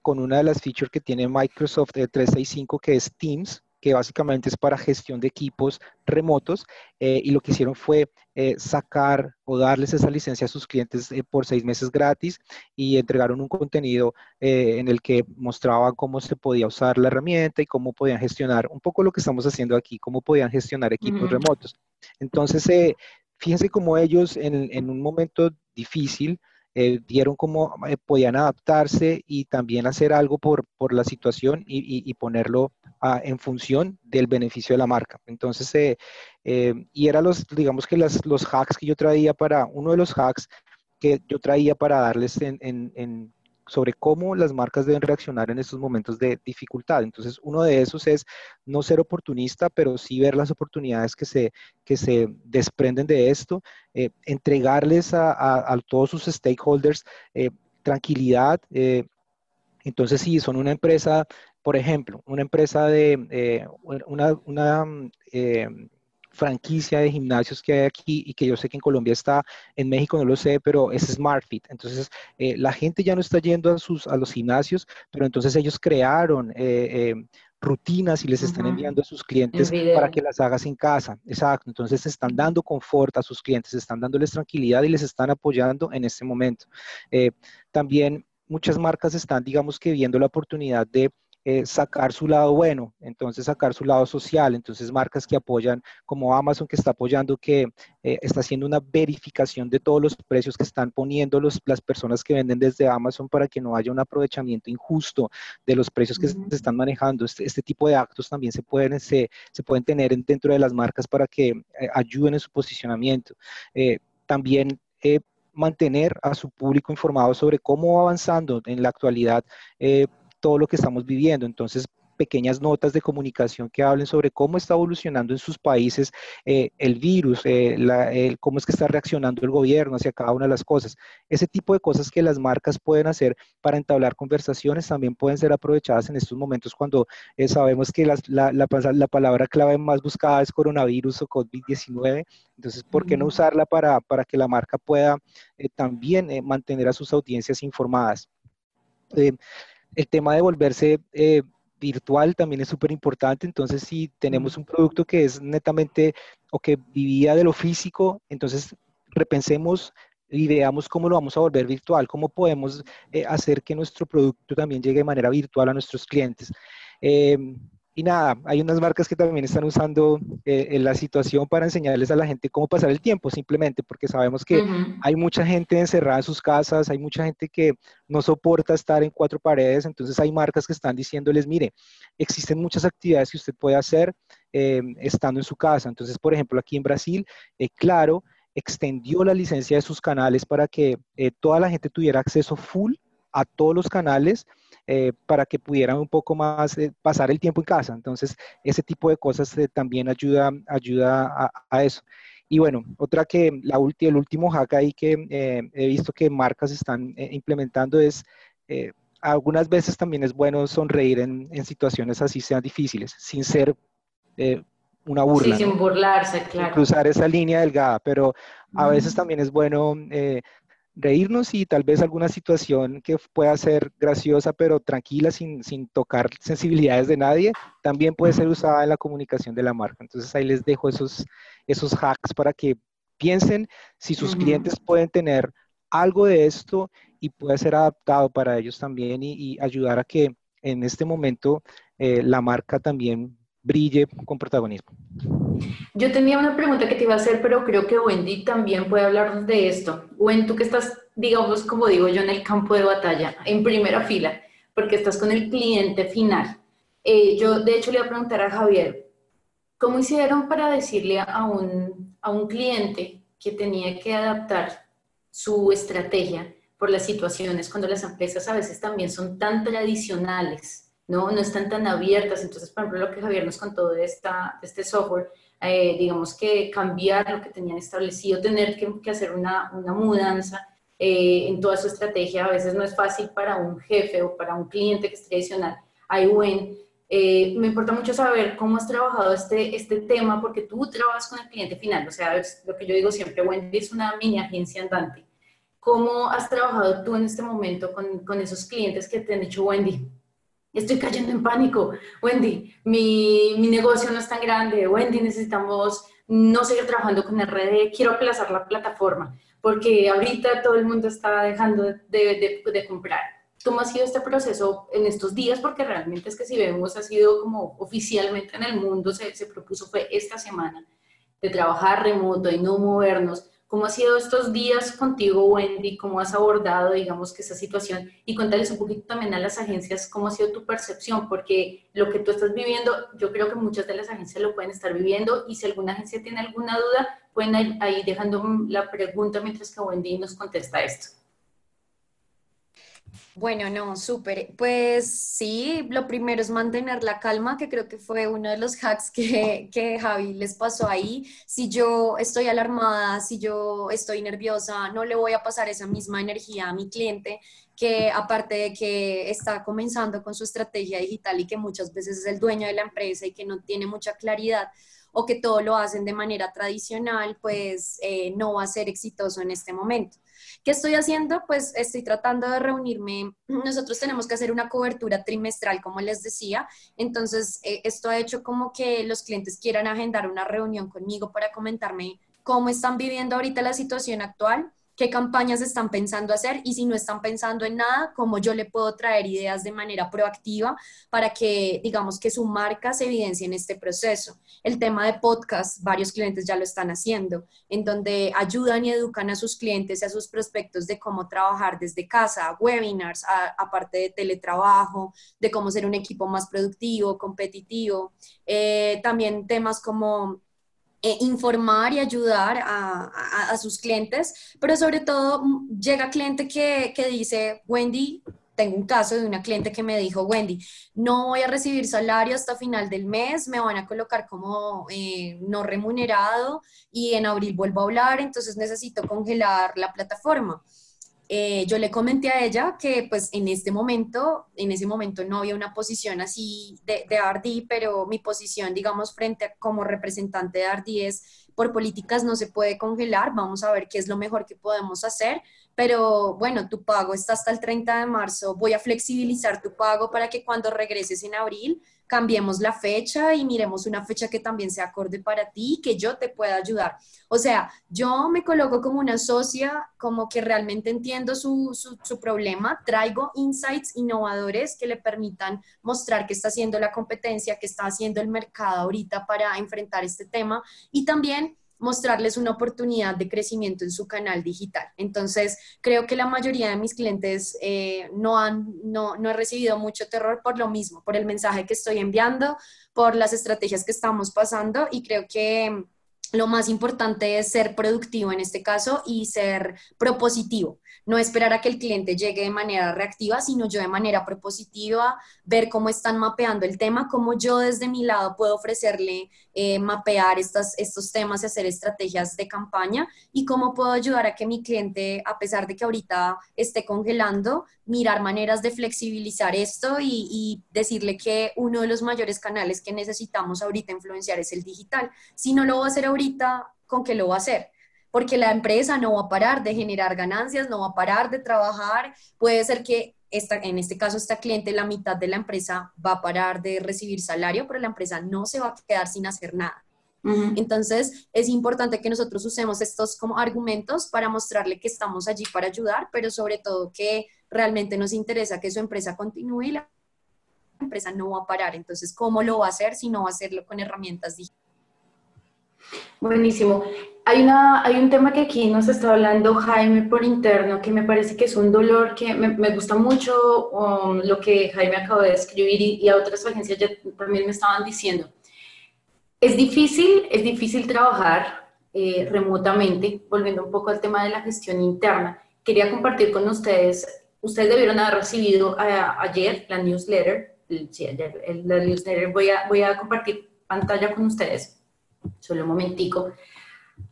con una de las features que tiene Microsoft 365 que es Teams que básicamente es para gestión de equipos remotos, eh, y lo que hicieron fue eh, sacar o darles esa licencia a sus clientes eh, por seis meses gratis y entregaron un contenido en el que mostraba cómo se podía usar la herramienta y cómo podían gestionar un poco lo que estamos haciendo aquí, cómo podían gestionar equipos remotos. Entonces, fíjense cómo ellos en, en un momento difícil, eh, vieron cómo eh, podían adaptarse y también hacer algo por, por la situación y, ponerlo ah, en función del beneficio de la marca. Entonces, eh, y eran los, digamos que las, los hacks que yo traía para, uno de los hacks que yo traía para darles en, sobre cómo las marcas deben reaccionar en estos momentos de dificultad. Entonces, uno de esos es no ser oportunista, pero sí ver las oportunidades que se, que se desprenden de esto, eh, entregarles a, todos sus stakeholders eh, tranquilidad. entonces, si son una empresa, por ejemplo, una empresa de una franquicia de gimnasios que hay aquí y que yo sé que en Colombia está, en México no lo sé, pero es SmartFit. Entonces, eh, la gente ya no está yendo a, sus, a los gimnasios, pero entonces ellos crearon eh, eh, rutinas y les están enviando a sus clientes para que las hagas en casa. Exacto. Entonces, están dando confort a sus clientes, están dándoles tranquilidad y les están apoyando en este momento. también muchas marcas están, digamos que, viendo la oportunidad de eh, sacar su lado bueno, entonces sacar su lado social, entonces marcas que apoyan como Amazon que está apoyando, que eh, está haciendo una verificación de todos los precios que están poniendo los, las personas que venden desde Amazon para que no haya un aprovechamiento injusto de los precios que se están manejando. Este, este, tipo de actos también se pueden, se, se pueden tener dentro de las marcas para que eh, ayuden en su posicionamiento. también mantener a su público informado sobre cómo va avanzando en la actualidad todo lo que estamos viviendo. Entonces, pequeñas notas de comunicación que hablen sobre cómo está evolucionando en sus países eh, el virus, eh, cómo es que está reaccionando el gobierno hacia cada una de las cosas. Ese tipo de cosas que las marcas pueden hacer para entablar conversaciones también pueden ser aprovechadas en estos momentos cuando eh, sabemos que la, la, palabra clave más buscada es coronavirus o COVID-19. Entonces, ¿por qué no usarla para, para que la marca pueda también mantener a sus audiencias informadas? El tema de volverse eh, virtual también es súper importante. Entonces, si tenemos un producto que es netamente o que vivía de lo físico, entonces repensemos y veamos cómo lo vamos a volver virtual, cómo podemos eh, hacer que nuestro producto también llegue de manera virtual a nuestros clientes. Em, y nada, hay unas marcas que también están usando eh, la situación para enseñarles a la gente cómo pasar el tiempo, simplemente porque sabemos que hay mucha gente encerrada en sus casas, hay mucha gente que no soporta estar en cuatro paredes, entonces hay marcas que están diciéndoles, mire, existen muchas actividades que usted puede hacer eh, estando en su casa. Entonces, por ejemplo, aquí en Brasil, eh, Claro extendió la licencia de sus canales para que toda la gente tuviera acceso full a todos los canales eh, para que pudieran un poco más eh, pasar el tiempo en casa. Entonces, ese tipo de cosas eh, también ayuda, ayuda a, eso. Y bueno, otra que la el último hack ahí que he visto que marcas están implementando es, algunas veces también es bueno sonreír en, en situaciones así sean difíciles, sin ser una burla. Sí, sin burlarse, claro. Cruzar esa línea delgada, pero a veces también es bueno reírnos y tal vez alguna situación que pueda ser graciosa pero tranquila sin, sin, tocar sensibilidades de nadie, también puede ser usada en la comunicación de la marca. Entonces ahí les dejo esos, esos hacks para que piensen si sus clientes pueden tener algo de esto y puede ser adaptado para ellos también y, ayudar a que en este momento eh, la marca también brille con protagonismo. Yo tenía una pregunta que te iba a hacer, pero creo que Wendy también puede hablarnos de esto. Wendy, tú que estás, digamos, como digo yo, en el campo de batalla, en primera fila, porque estás con el cliente final. Eh, yo, de hecho, le iba a preguntar a Javier, ¿cómo hicieron para decirle a un, a un cliente que tenía que adaptar su estrategia por las situaciones cuando las empresas a veces también son tan tradicionales? ¿no? no están tan abiertas. Entonces, por ejemplo, lo que Javier nos contó de, esta, este software, eh, digamos que cambiar lo que tenían establecido, tener que, hacer una, una mudanza eh, en toda su estrategia, a veces no es fácil para un jefe o para un cliente que es tradicional. Buen, eh, me importa mucho saber cómo has trabajado este, este tema, porque tú trabajas con el cliente final, o sea, es lo que yo digo siempre, Wendy es una mini agencia andante. ¿Cómo has trabajado tú en este momento con, con esos clientes que te han dicho, Wendy, estoy cayendo en pánico. Wendy, mi, mi, negocio no es tan grande. Wendy, necesitamos no seguir trabajando con RD, quiero aplazar la plataforma, porque ahorita todo el mundo está dejando de, de, de, comprar. ¿Cómo ha sido este proceso en estos días? Porque realmente es que si vemos, ha sido como oficialmente en el mundo se, se propuso, fue esta semana, de trabajar remoto y no movernos ¿Cómo ha sido estos días contigo, Wendy? ¿Cómo has abordado, digamos, que esa situación? Y cuéntales un poquito también a las agencias cómo ha sido tu percepción, porque lo que tú estás viviendo, yo creo que muchas de las agencias lo pueden estar viviendo y si alguna agencia tiene alguna duda, pueden ir ahí dejando la pregunta mientras que Wendy nos contesta esto. Bueno, no, súper. Pues sí, lo primero es mantener la calma, que creo que fue uno de los hacks que, que Javi les pasó ahí. Si yo estoy alarmada, si yo estoy nerviosa, no le voy a pasar esa misma energía a mi cliente, que aparte de que está comenzando con su estrategia digital y que muchas veces es el dueño de la empresa y que no tiene mucha claridad o que todo lo hacen de manera tradicional, pues eh, no va a ser exitoso en este momento. ¿Qué estoy haciendo? Pues estoy tratando de reunirme. Nosotros tenemos que hacer una cobertura trimestral, como les decía. Entonces, eh, esto ha hecho como que los clientes quieran agendar una reunión conmigo para comentarme cómo están viviendo ahorita la situación actual qué campañas están pensando hacer y si no están pensando en nada, cómo yo le puedo traer ideas de manera proactiva para que, digamos, que su marca se evidencie en este proceso. El tema de podcast, varios clientes ya lo están haciendo, en donde ayudan y educan a sus clientes y a sus prospectos de cómo trabajar desde casa, webinars, aparte de teletrabajo, de cómo ser un equipo más productivo, competitivo. Eh, también temas como eh, informar y ayudar a, sus clientes, pero sobre todo mm, llega cliente que, dice, Wendy, tengo un caso de una cliente que me dijo, Wendy, no voy a recibir salario hasta final del mes, me van a colocar como eh, no remunerado y en abril vuelvo a hablar, entonces necesito congelar la plataforma. Eh, yo le comenté a ella que pues en este momento, en ese momento no había una posición así de, de pero mi posición, digamos, frente como representante de RD es, por políticas no se puede congelar, vamos a ver qué es lo mejor que podemos hacer, pero bueno, tu pago está hasta el 30 de marzo, voy a flexibilizar tu pago para que cuando regreses en abril cambiemos la fecha y miremos una fecha que también sea acorde para ti, que yo te pueda ayudar. O sea, yo me coloco como una socia, como que realmente entiendo su, su, problema, traigo insights innovadores que le permitan mostrar qué está haciendo la competencia, qué está haciendo el mercado ahorita para enfrentar este tema y también mostrarles una oportunidad de crecimiento en su canal digital. Entonces, creo que la mayoría de mis clientes eh, no, han, no, no he recibido mucho terror por lo mismo, por el mensaje que estoy enviando, por las estrategias que estamos pasando y creo que lo más importante es ser productivo en este caso y ser propositivo. No esperar a que el cliente llegue de manera reactiva, sino yo de manera propositiva, ver cómo están mapeando el tema, cómo yo desde mi lado puedo ofrecerle eh, mapear estas, estos temas y hacer estrategias de campaña y cómo puedo ayudar a que mi cliente, a pesar de que ahorita esté congelando, mirar maneras de flexibilizar esto y, y decirle que uno de los mayores canales que necesitamos ahorita influenciar es el digital. Si no lo voy a hacer ahorita, ¿con qué lo va a hacer? porque la empresa no va a parar de generar ganancias, no va a parar de trabajar. Puede ser que esta, en este caso esta cliente, la mitad de la empresa va a parar de recibir salario, pero la empresa no se va a quedar sin hacer nada. Entonces, es importante que nosotros usemos estos como argumentos para mostrarle que estamos allí para ayudar, pero sobre todo que realmente nos interesa que su empresa continúe y la empresa no va a parar. Entonces, ¿cómo lo va a hacer si no va a hacerlo con herramientas digitales? Buenísimo. Hay, una, hay un tema que aquí nos está hablando Jaime por interno que me parece que es un dolor que me, me gusta mucho um, lo que Jaime acabó de escribir y, a otras agencias ya también me estaban diciendo. Es difícil, es difícil trabajar eh, remotamente, volviendo un poco al tema de la gestión interna. Quería compartir con ustedes, ustedes debieron haber recibido ayer la newsletter, sí, ayer, la newsletter, voy a, voy a compartir pantalla con ustedes solo un momentico.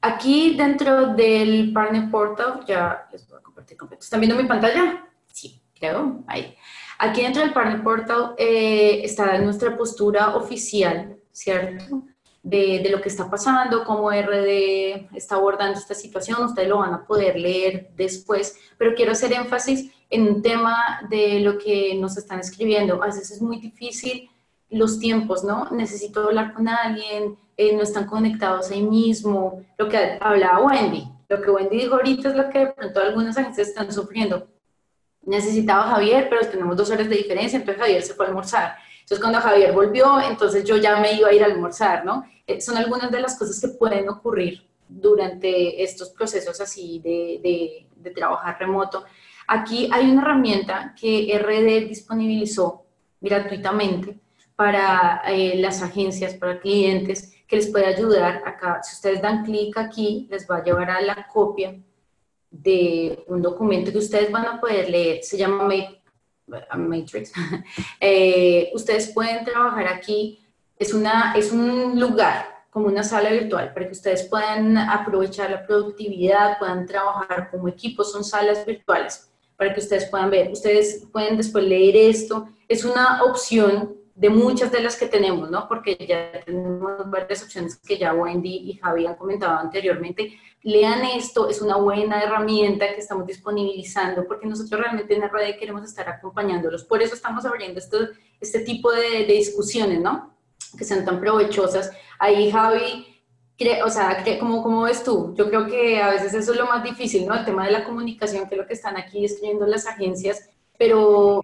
Aquí dentro del Partner Portal, ya les voy a compartir completo. ¿Están viendo mi pantalla? Sí, creo, ahí. Aquí dentro del Partner Portal eh, está nuestra postura oficial, ¿cierto? De, de, lo que está pasando, cómo RD está abordando esta situación, ustedes lo van a poder leer después, pero quiero hacer énfasis en un tema de lo que nos están escribiendo. A veces es muy difícil los tiempos, ¿no? Necesito hablar con alguien, eh, no están conectados ahí mismo, lo que hablaba Wendy, lo que Wendy dijo ahorita es lo que de pronto algunas agencias están sufriendo. Necesitaba Javier, pero tenemos dos horas de diferencia, entonces Javier se fue a almorzar. Entonces cuando Javier volvió, entonces yo ya me iba a ir a almorzar, ¿no? Eh, son algunas de las cosas que pueden ocurrir durante estos procesos así de, de, de trabajar remoto. Aquí hay una herramienta que RD disponibilizó gratuitamente para eh, las agencias, para clientes, que les puede ayudar acá. Si ustedes dan clic aquí, les va a llevar a la copia de un documento que ustedes van a poder leer. Se llama Matrix, eh, ustedes pueden trabajar aquí. Es, una, es un lugar como una sala virtual para que ustedes puedan aprovechar la productividad, puedan trabajar como equipo. Son salas virtuales para que ustedes puedan ver. Ustedes pueden después leer esto. Es una opción de muchas de las que tenemos, ¿no? Porque ya tenemos varias opciones que ya Wendy y Javi han comentado anteriormente. Lean esto, es una buena herramienta que estamos disponibilizando porque nosotros realmente en red queremos estar acompañándolos. Por eso estamos abriendo este, este tipo de, de discusiones, ¿no? Que sean tan provechosas. Ahí Javi o sea, ¿cómo, ¿cómo, ves tú? Yo creo que a veces eso es lo más difícil, ¿no? El tema de la comunicación, que es lo que están aquí escribiendo las agencias, pero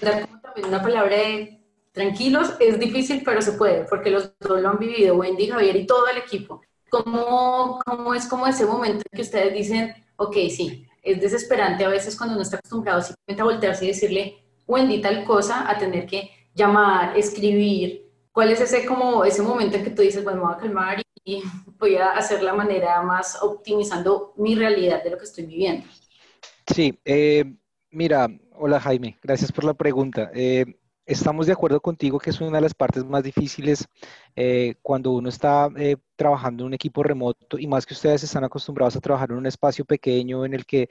dar como también una palabra de tranquilos, es difícil, pero se puede, porque los dos lo han vivido, Wendy, Javier y todo el equipo. ¿Cómo, cómo es como ese momento en que ustedes dicen, ok, sí, es desesperante a veces cuando uno está acostumbrado simplemente a voltearse y decirle, Wendy, tal cosa, a tener que llamar, escribir? ¿Cuál es ese, como, ese momento en que tú dices, bueno, me voy a calmar y voy a hacer la manera más optimizando mi realidad de lo que estoy viviendo? Sí, eh, mira, hola Jaime, gracias por la pregunta. Eh, estamos de acuerdo contigo que es una de las partes más difíciles eh, cuando uno está trabajando en un equipo remoto y más que ustedes están acostumbrados a trabajar en un espacio pequeño en el que,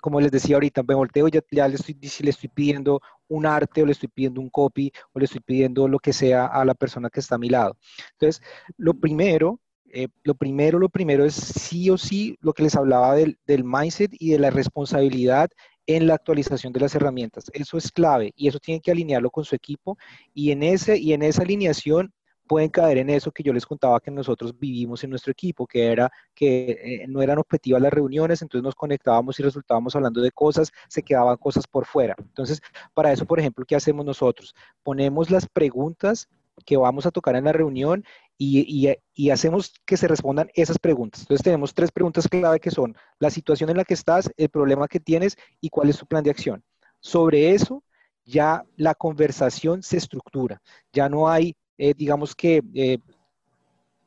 como les decía ahorita, me volteo y ya, ya le, estoy, si le estoy pidiendo un arte o le estoy pidiendo un copy o le estoy pidiendo lo que sea a la persona que está a mi lado. Entonces, lo primero lo primero, lo primero es sí o sí lo que les hablaba del, del, mindset y de la responsabilidad en la actualización de las herramientas. Eso es clave y eso tienen que alinearlo con su equipo y en, ese, y en esa alineación pueden caer en eso que yo les contaba que nosotros vivimos en nuestro equipo, que era que eh, no eran objetivas las reuniones, entonces nos conectábamos y resultábamos hablando de cosas, se quedaban cosas por fuera. Entonces, para eso, por ejemplo, ¿qué hacemos nosotros? Ponemos las preguntas que vamos a tocar en la reunión y, hacemos que se respondan esas preguntas. Entonces tenemos tres preguntas clave que son la situación en la que estás, el problema que tienes y cuál es tu plan de acción. Sobre eso ya la conversación se estructura. Ya no hay, eh, digamos que, eh,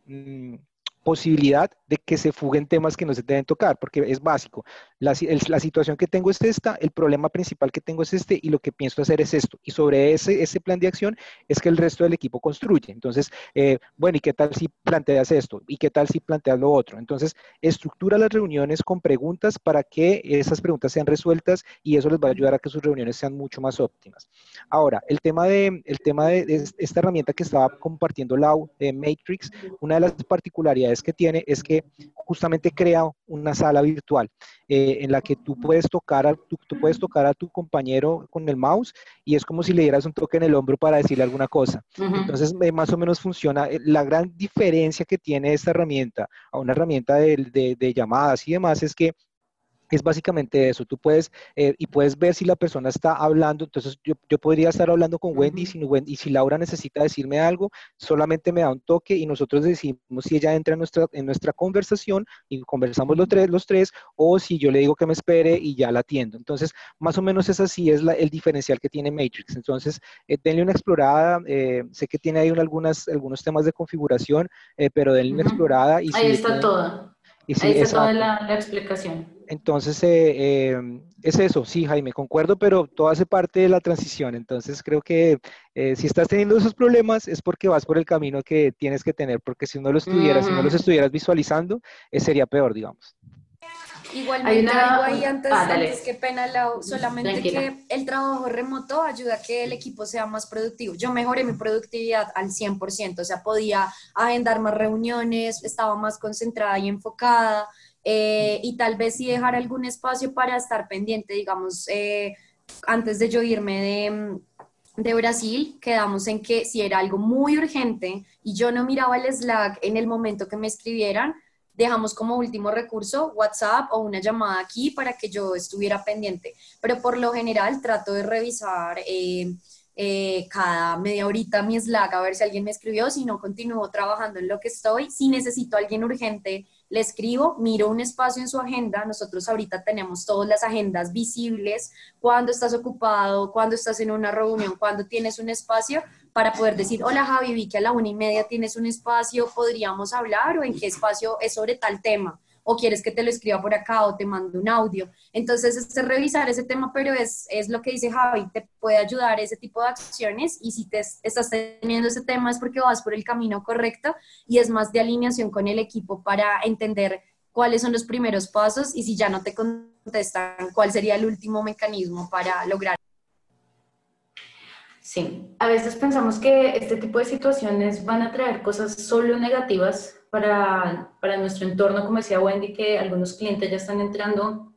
mm, posibilidad de que se fuguen temas que no se deben tocar, porque es básico. La, la, situación que tengo es esta, el problema principal que tengo es este y lo que pienso hacer es esto. Y sobre ese, ese plan de acción es que el resto del equipo construye. Entonces, eh, bueno, ¿y qué tal si planteas esto? ¿Y qué tal si planteas lo otro? Entonces, estructura las reuniones con preguntas para que esas preguntas sean resueltas y eso les va a ayudar a que sus reuniones sean mucho más óptimas. Ahora, el tema de, el tema de, esta herramienta que estaba compartiendo Lau, de Matrix, una de las particularidades que tiene es que justamente crea una sala virtual eh, en la que tú puedes, tocar a, tú, puedes tocar a tu compañero con el mouse y es como si le dieras un toque en el hombro para decirle alguna cosa. Entonces, eh, más o menos funciona. Eh, la gran diferencia que tiene esta herramienta a una herramienta de, de llamadas y demás es que es básicamente eso. Tú puedes, eh, y puedes ver si la persona está hablando. Entonces, yo, yo podría estar hablando con Wendy, si y si Laura necesita decirme algo, solamente me da un toque y nosotros decimos si ella entra en nuestra, en nuestra conversación y conversamos los tres, los tres, o si yo le digo que me espere y ya la atiendo. Entonces, más o menos es así, es el diferencial que tiene Matrix. Entonces, eh, denle una explorada. Eh, sé que tiene ahí algunas, algunos temas de configuración, pero denle una explorada. Y ahí está todo. ahí está toda la explicación. Entonces, eh, em, es eso, sí, Jaime, concuerdo, pero todo hace parte de la transición. Entonces, creo que eh, si estás teniendo esos problemas es porque vas por el camino que tienes que tener, porque si no los estuvieras, si no los estuvieras visualizando, eh, sería peor, digamos. Igualmente algo ahí antes, ah, antes que pena, solamente que el trabajo remoto ayuda a que el equipo sea más productivo. Yo mejoré mi productividad al 100%, o sea, podía agendar más reuniones, estaba más concentrada y enfocada, eh, y tal vez sí dejar algún espacio para estar pendiente, digamos, eh, antes de yo irme de, de, Brasil, quedamos en que si era algo muy urgente y yo no miraba el Slack en el momento que me escribieran, dejamos como último recurso WhatsApp o una llamada aquí para que yo estuviera pendiente. Pero por lo general trato de revisar eh, cada media horita mi Slack a ver si alguien me escribió, si no continúo trabajando en lo que estoy, si necesito a alguien urgente le escribo, miro un espacio en su agenda, nosotros ahorita tenemos todas las agendas visibles, cuando estás ocupado, cuando estás en una reunión, cuando tienes un espacio, para poder decir, hola Javi, vi que a la una y media tienes un espacio, podríamos hablar o en qué espacio es sobre tal tema o quieres que te lo escriba por acá o te mando un audio. Entonces, es revisar ese tema, pero es, es lo que dice Javi, te puede ayudar ese tipo de acciones y si te estás teniendo ese tema es porque vas por el camino correcto y es más de alineación con el equipo para entender cuáles son los primeros pasos y si ya no te contestan, cuál sería el último mecanismo para lograr Sí, a veces pensamos que este tipo de situaciones van a traer cosas solo negativas para, para nuestro entorno, como decía Wendy, que algunos clientes ya están entrando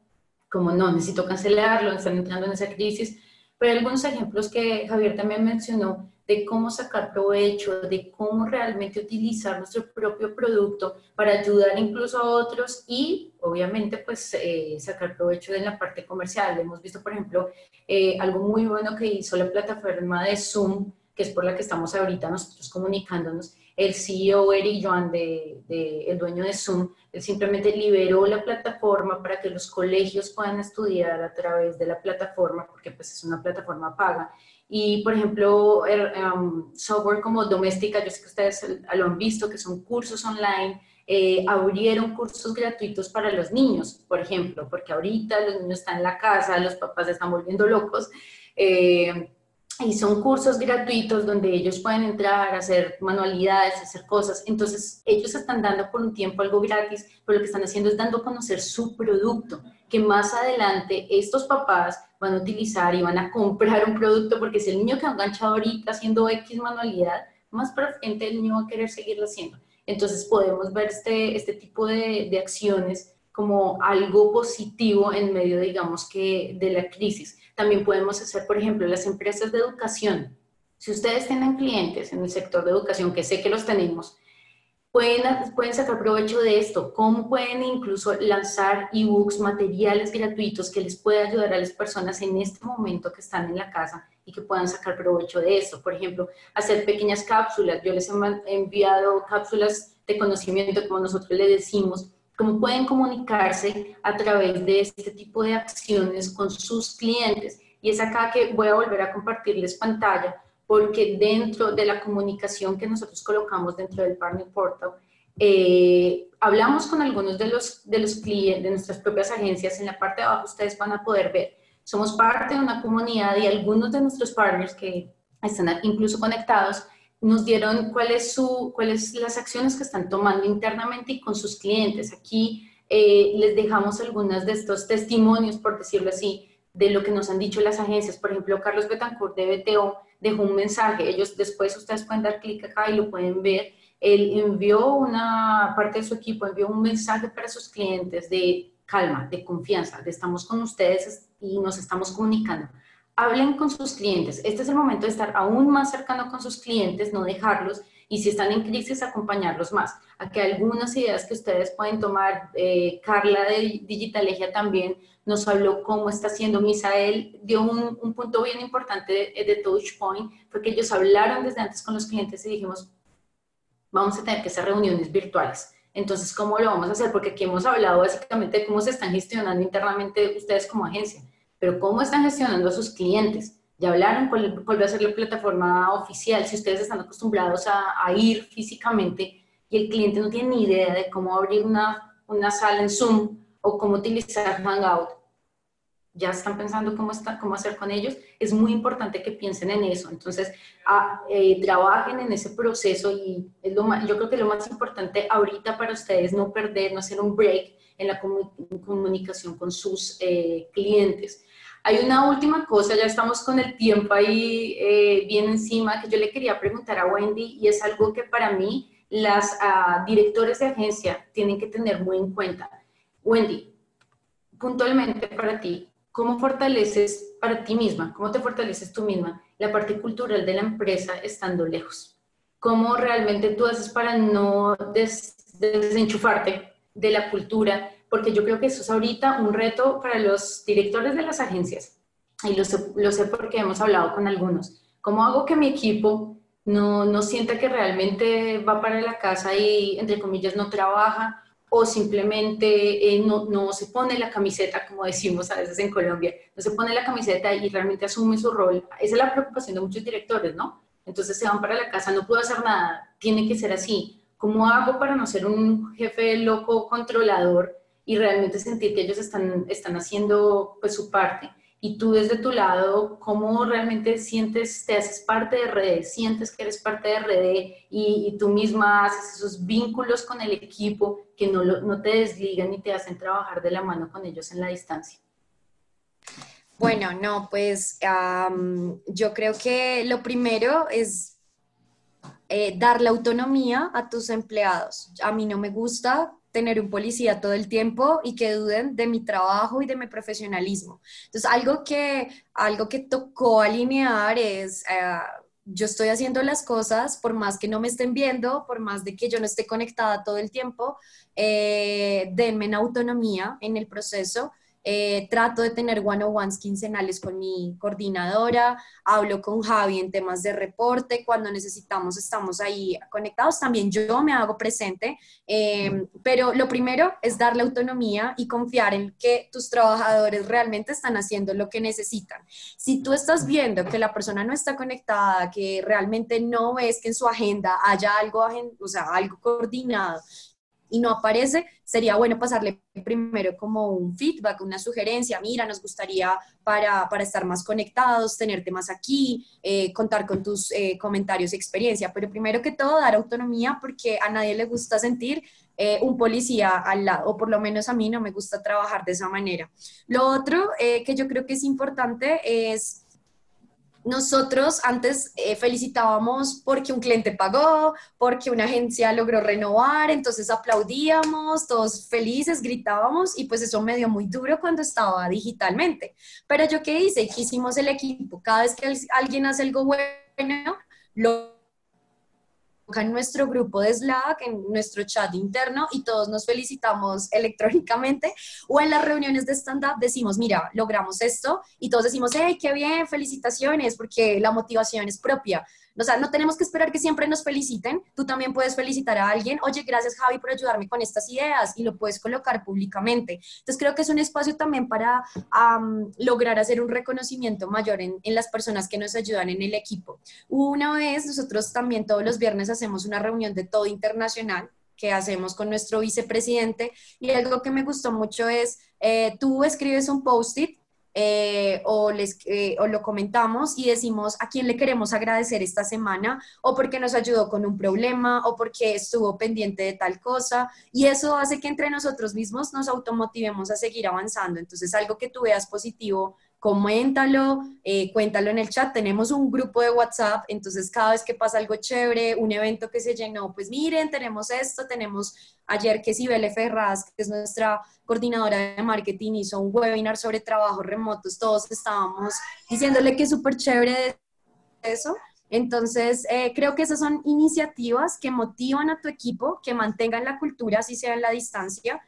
como no, necesito cancelarlo, están entrando en esa crisis, pero algunos ejemplos que Javier también mencionó de cómo sacar provecho, de cómo realmente utilizar nuestro propio producto para ayudar incluso a otros y obviamente pues eh, sacar provecho de la parte comercial. Hemos visto por ejemplo eh, algo muy bueno que hizo la plataforma de Zoom, que es por la que estamos ahorita nosotros comunicándonos. El CEO Eric Joan, de, de, el dueño de Zoom, él simplemente liberó la plataforma para que los colegios puedan estudiar a través de la plataforma, porque pues es una plataforma paga y, por ejemplo, er, em, software como Doméstica, yo sé que ustedes lo han visto, que son cursos online, eh, abrieron cursos gratuitos para los niños, por ejemplo, porque ahorita los niños están en la casa, los papás están volviendo locos. Eh, y son cursos gratuitos donde ellos pueden entrar, hacer manualidades, hacer cosas. Entonces, ellos están dando por un tiempo algo gratis, pero lo que están haciendo es dando a conocer su producto, que más adelante estos papás van a utilizar y van a comprar un producto, porque si el niño que ha enganchado ahorita haciendo X manualidad, más para frente el niño va a querer seguirlo haciendo. Entonces, podemos ver este, este tipo de, de acciones como algo positivo en medio, digamos, que de la crisis también podemos hacer, por ejemplo, las empresas de educación. Si ustedes tienen clientes en el sector de educación, que sé que los tenemos, pueden, pueden sacar provecho de esto. ¿Cómo pueden incluso lanzar ebooks, materiales gratuitos que les pueda ayudar a las personas en este momento que están en la casa y que puedan sacar provecho de esto? Por ejemplo, hacer pequeñas cápsulas. Yo les he enviado cápsulas de conocimiento, como nosotros le decimos, cómo pueden comunicarse a través de este tipo de acciones con sus clientes. Y es acá que voy a volver a compartirles pantalla, porque dentro de la comunicación que nosotros colocamos dentro del Partner Portal, eh, hablamos con algunos de los, de los clientes, de nuestras propias agencias. En la parte de abajo ustedes van a poder ver, somos parte de una comunidad y algunos de nuestros partners que están incluso conectados nos dieron cuáles su, cuáles las acciones que están tomando internamente y con sus clientes. Aquí eh, les dejamos algunos de estos testimonios, por decirlo así, de lo que nos han dicho las agencias. Por ejemplo, Carlos Betancourt de BTO dejó un mensaje. Ellos después ustedes pueden dar clic acá y lo pueden ver. Él envió una parte de su equipo, envió un mensaje para sus clientes de calma, de confianza, de estamos con ustedes y nos estamos comunicando hablen con sus clientes. Este es el momento de estar aún más cercano con sus clientes, no dejarlos y si están en crisis, acompañarlos más. Aquí hay algunas ideas que ustedes pueden tomar. Eh, Carla de Digitalegia también nos habló cómo está haciendo Misael, dio un, punto bien importante de, de Touchpoint, porque ellos hablaron desde antes con los clientes y dijimos, vamos a tener que hacer reuniones virtuales. Entonces, ¿cómo lo vamos a hacer? Porque aquí hemos hablado básicamente de cómo se están gestionando internamente ustedes como agencia pero cómo están gestionando a sus clientes. Ya hablaron cuál, va a ser la plataforma oficial, si ustedes están acostumbrados a, ir físicamente y el cliente no tiene ni idea de cómo abrir una, una sala en Zoom o cómo utilizar Hangout, ya están pensando cómo, está, cómo hacer con ellos, es muy importante que piensen en eso. Entonces, eh, trabajen en ese proceso y es lo yo creo que lo más importante ahorita para ustedes no perder, no hacer un break en la comunicación con sus eh, clientes. Hay una última cosa, ya estamos con el tiempo ahí eh, bien encima, que yo le quería preguntar a Wendy y es algo que para mí las ah, directores de agencia tienen que tener muy en cuenta. Wendy, puntualmente para ti, ¿cómo fortaleces para ti misma, cómo te fortaleces tú misma la parte cultural de la empresa estando lejos? ¿Cómo realmente tú haces para no desenchufarte de la cultura porque yo creo que eso es ahorita un reto para los directores de las agencias. Y lo sé, lo sé porque hemos hablado con algunos. ¿Cómo hago que mi equipo no, no sienta que realmente va para la casa y, entre comillas, no trabaja o simplemente eh, no, no, se pone la camiseta, como decimos a veces en Colombia, no se pone la camiseta y realmente asume su rol. Esa es la preocupación de muchos directores, ¿no? Entonces se van para la casa, no puedo hacer nada, tiene que ser así ¿cómo hago para no ser un jefe loco controlador y realmente sentir que ellos están, están haciendo pues su parte? Y tú desde tu lado, ¿cómo realmente sientes, te haces parte de redes, sientes que eres parte de y, y, tú misma haces esos vínculos con el equipo que no, no te desligan y te hacen trabajar de la mano con ellos en la distancia? Bueno, no, pues yo creo que lo primero es eh, dar la autonomía a tus empleados. A mí no me gusta tener un policía todo el tiempo y que duden de mi trabajo y de mi profesionalismo. Entonces, algo que, algo que tocó alinear es, eh, yo estoy haciendo las cosas, por más que no me estén viendo, por más de que yo no esté conectada todo el tiempo, eh, denme en autonomía en el proceso eh, trato de tener one-on-ones quincenales con mi coordinadora, hablo con Javi en temas de reporte, cuando necesitamos estamos ahí conectados, también yo me hago presente, eh, pero lo primero es darle autonomía y confiar en que tus trabajadores realmente están haciendo lo que necesitan. Si tú estás viendo que la persona no está conectada, que realmente no ves que en su agenda haya algo, o sea, algo coordinado, y no aparece, sería bueno pasarle primero como un feedback, una sugerencia, mira, nos gustaría para, para estar más conectados, tenerte más aquí, eh, contar con tus eh, comentarios y experiencia, pero primero que todo dar autonomía porque a nadie le gusta sentir eh, un policía al lado, o por lo menos a mí no me gusta trabajar de esa manera. Lo otro que yo creo que es importante es nosotros antes eh, felicitábamos porque un cliente pagó, porque una agencia logró renovar, entonces aplaudíamos, todos felices, gritábamos y pues eso me dio muy duro cuando estaba digitalmente. Pero yo qué hice, ¿qué hicimos el equipo? Cada vez que alguien hace algo bueno, lo en nuestro grupo de Slack, en nuestro chat interno y todos nos felicitamos electrónicamente o en las reuniones de stand-up decimos, mira, logramos esto y todos decimos, hey, qué bien, felicitaciones, porque la motivación es propia. O sea, no tenemos que esperar que siempre nos feliciten. Tú también puedes felicitar a alguien. Oye, gracias Javi por ayudarme con estas ideas y lo puedes colocar públicamente. Entonces creo que es un espacio también para lograr hacer un reconocimiento mayor en, en, las personas que nos ayudan en el equipo. Una vez, nosotros también todos los viernes hacemos una reunión de todo internacional que hacemos con nuestro vicepresidente y algo que me gustó mucho es, eh, tú escribes un post-it eh, o, les, eh, o lo comentamos y decimos a quién le queremos agradecer esta semana o porque nos ayudó con un problema o porque estuvo pendiente de tal cosa y eso hace que entre nosotros mismos nos automotivemos a seguir avanzando. Entonces, algo que tú veas positivo coméntalo, eh, cuéntalo en el chat. Tenemos un grupo de WhatsApp, entonces cada vez que pasa algo chévere, un evento que se llenó, pues miren, tenemos esto, tenemos ayer que Sibele Ferraz, que es nuestra coordinadora de marketing, hizo un webinar sobre trabajos remotos, todos estábamos diciéndole que es súper chévere eso. Entonces, eh, creo que esas son iniciativas que motivan a tu equipo, que mantengan la cultura, así sea en la distancia,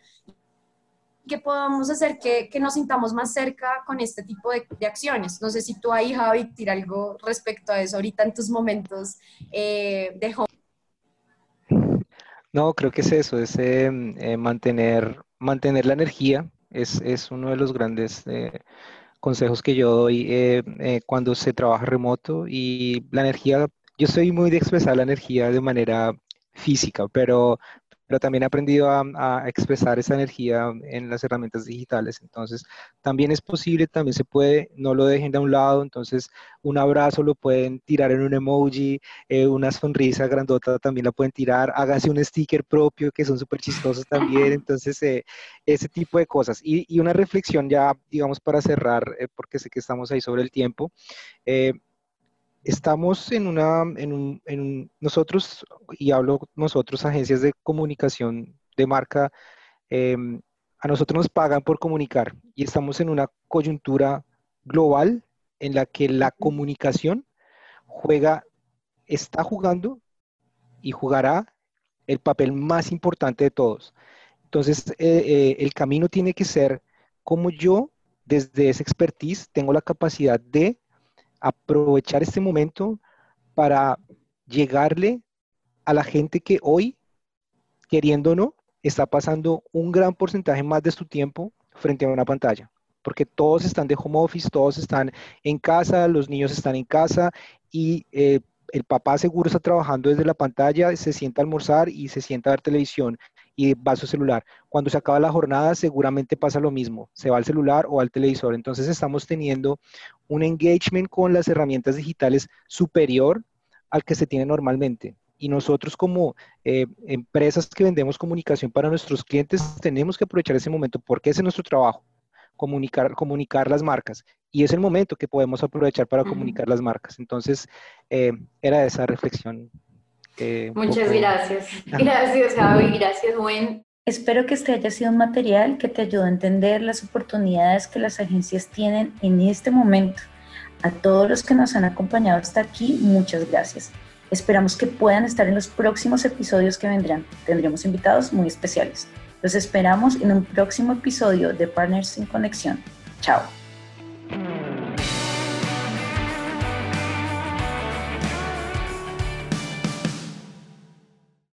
que podamos hacer que, que, nos sintamos más cerca con este tipo de, de, acciones. No sé si tú ahí, Javi, tira algo respecto a eso ahorita en tus momentos eh, de home. No, creo que es eso, es eh, eh, mantener, mantener la energía, es, es, uno de los grandes eh, consejos que yo doy eh, cuando se trabaja remoto y la energía, yo soy muy de expresar la energía de manera física, pero pero también he aprendido a, expresar esa energía en las herramientas digitales. Entonces, también es posible, también se puede, no lo dejen de un lado, entonces un abrazo lo pueden tirar en un emoji, eh, una sonrisa grandota también la pueden tirar, háganse un sticker propio que son súper chistosos también, entonces eh, ese tipo de cosas. Y, y, una reflexión ya, digamos, para cerrar, eh, porque sé que estamos ahí sobre el tiempo estamos en una, en un, en nosotros, y hablo nosotros, agencias de comunicación de marca, em, a nosotros nos pagan por comunicar y estamos en una coyuntura global en la que la comunicación juega, está jugando y jugará el papel más importante de todos. Entonces, eh, eh, el camino tiene que ser como yo, desde esa expertise, tengo la capacidad de aprovechar este momento para llegarle a la gente que hoy, queriendo o no, está pasando un gran porcentaje más de su tiempo frente a una pantalla. Porque todos están de home office, todos están en casa, los niños están en casa y eh, el papá seguro está trabajando desde la pantalla, se sienta a almorzar y se sienta a ver televisión y va a su celular. Cuando se acaba la jornada, seguramente pasa lo mismo, se va al celular o al televisor. Entonces estamos teniendo un engagement con las herramientas digitales superior al que se tiene normalmente. Y nosotros como eh, empresas que vendemos comunicación para nuestros clientes tenemos que aprovechar ese momento porque ese es nuestro trabajo, comunicar, comunicar las marcas. Y es el momento que podemos aprovechar para comunicar las marcas. Entonces, eh, era esa reflexión Muchas gracias. Gracias, Javi. Gracias, Gwen. Espero que este haya sido un material que te ayude a entender las oportunidades que las agencias tienen en este momento. A todos los que nos han acompañado hasta aquí, muchas gracias. Esperamos que puedan estar en los próximos episodios que vendrán. Tendremos invitados muy especiales. Los esperamos en un próximo episodio de Partners en Conexión. Chao.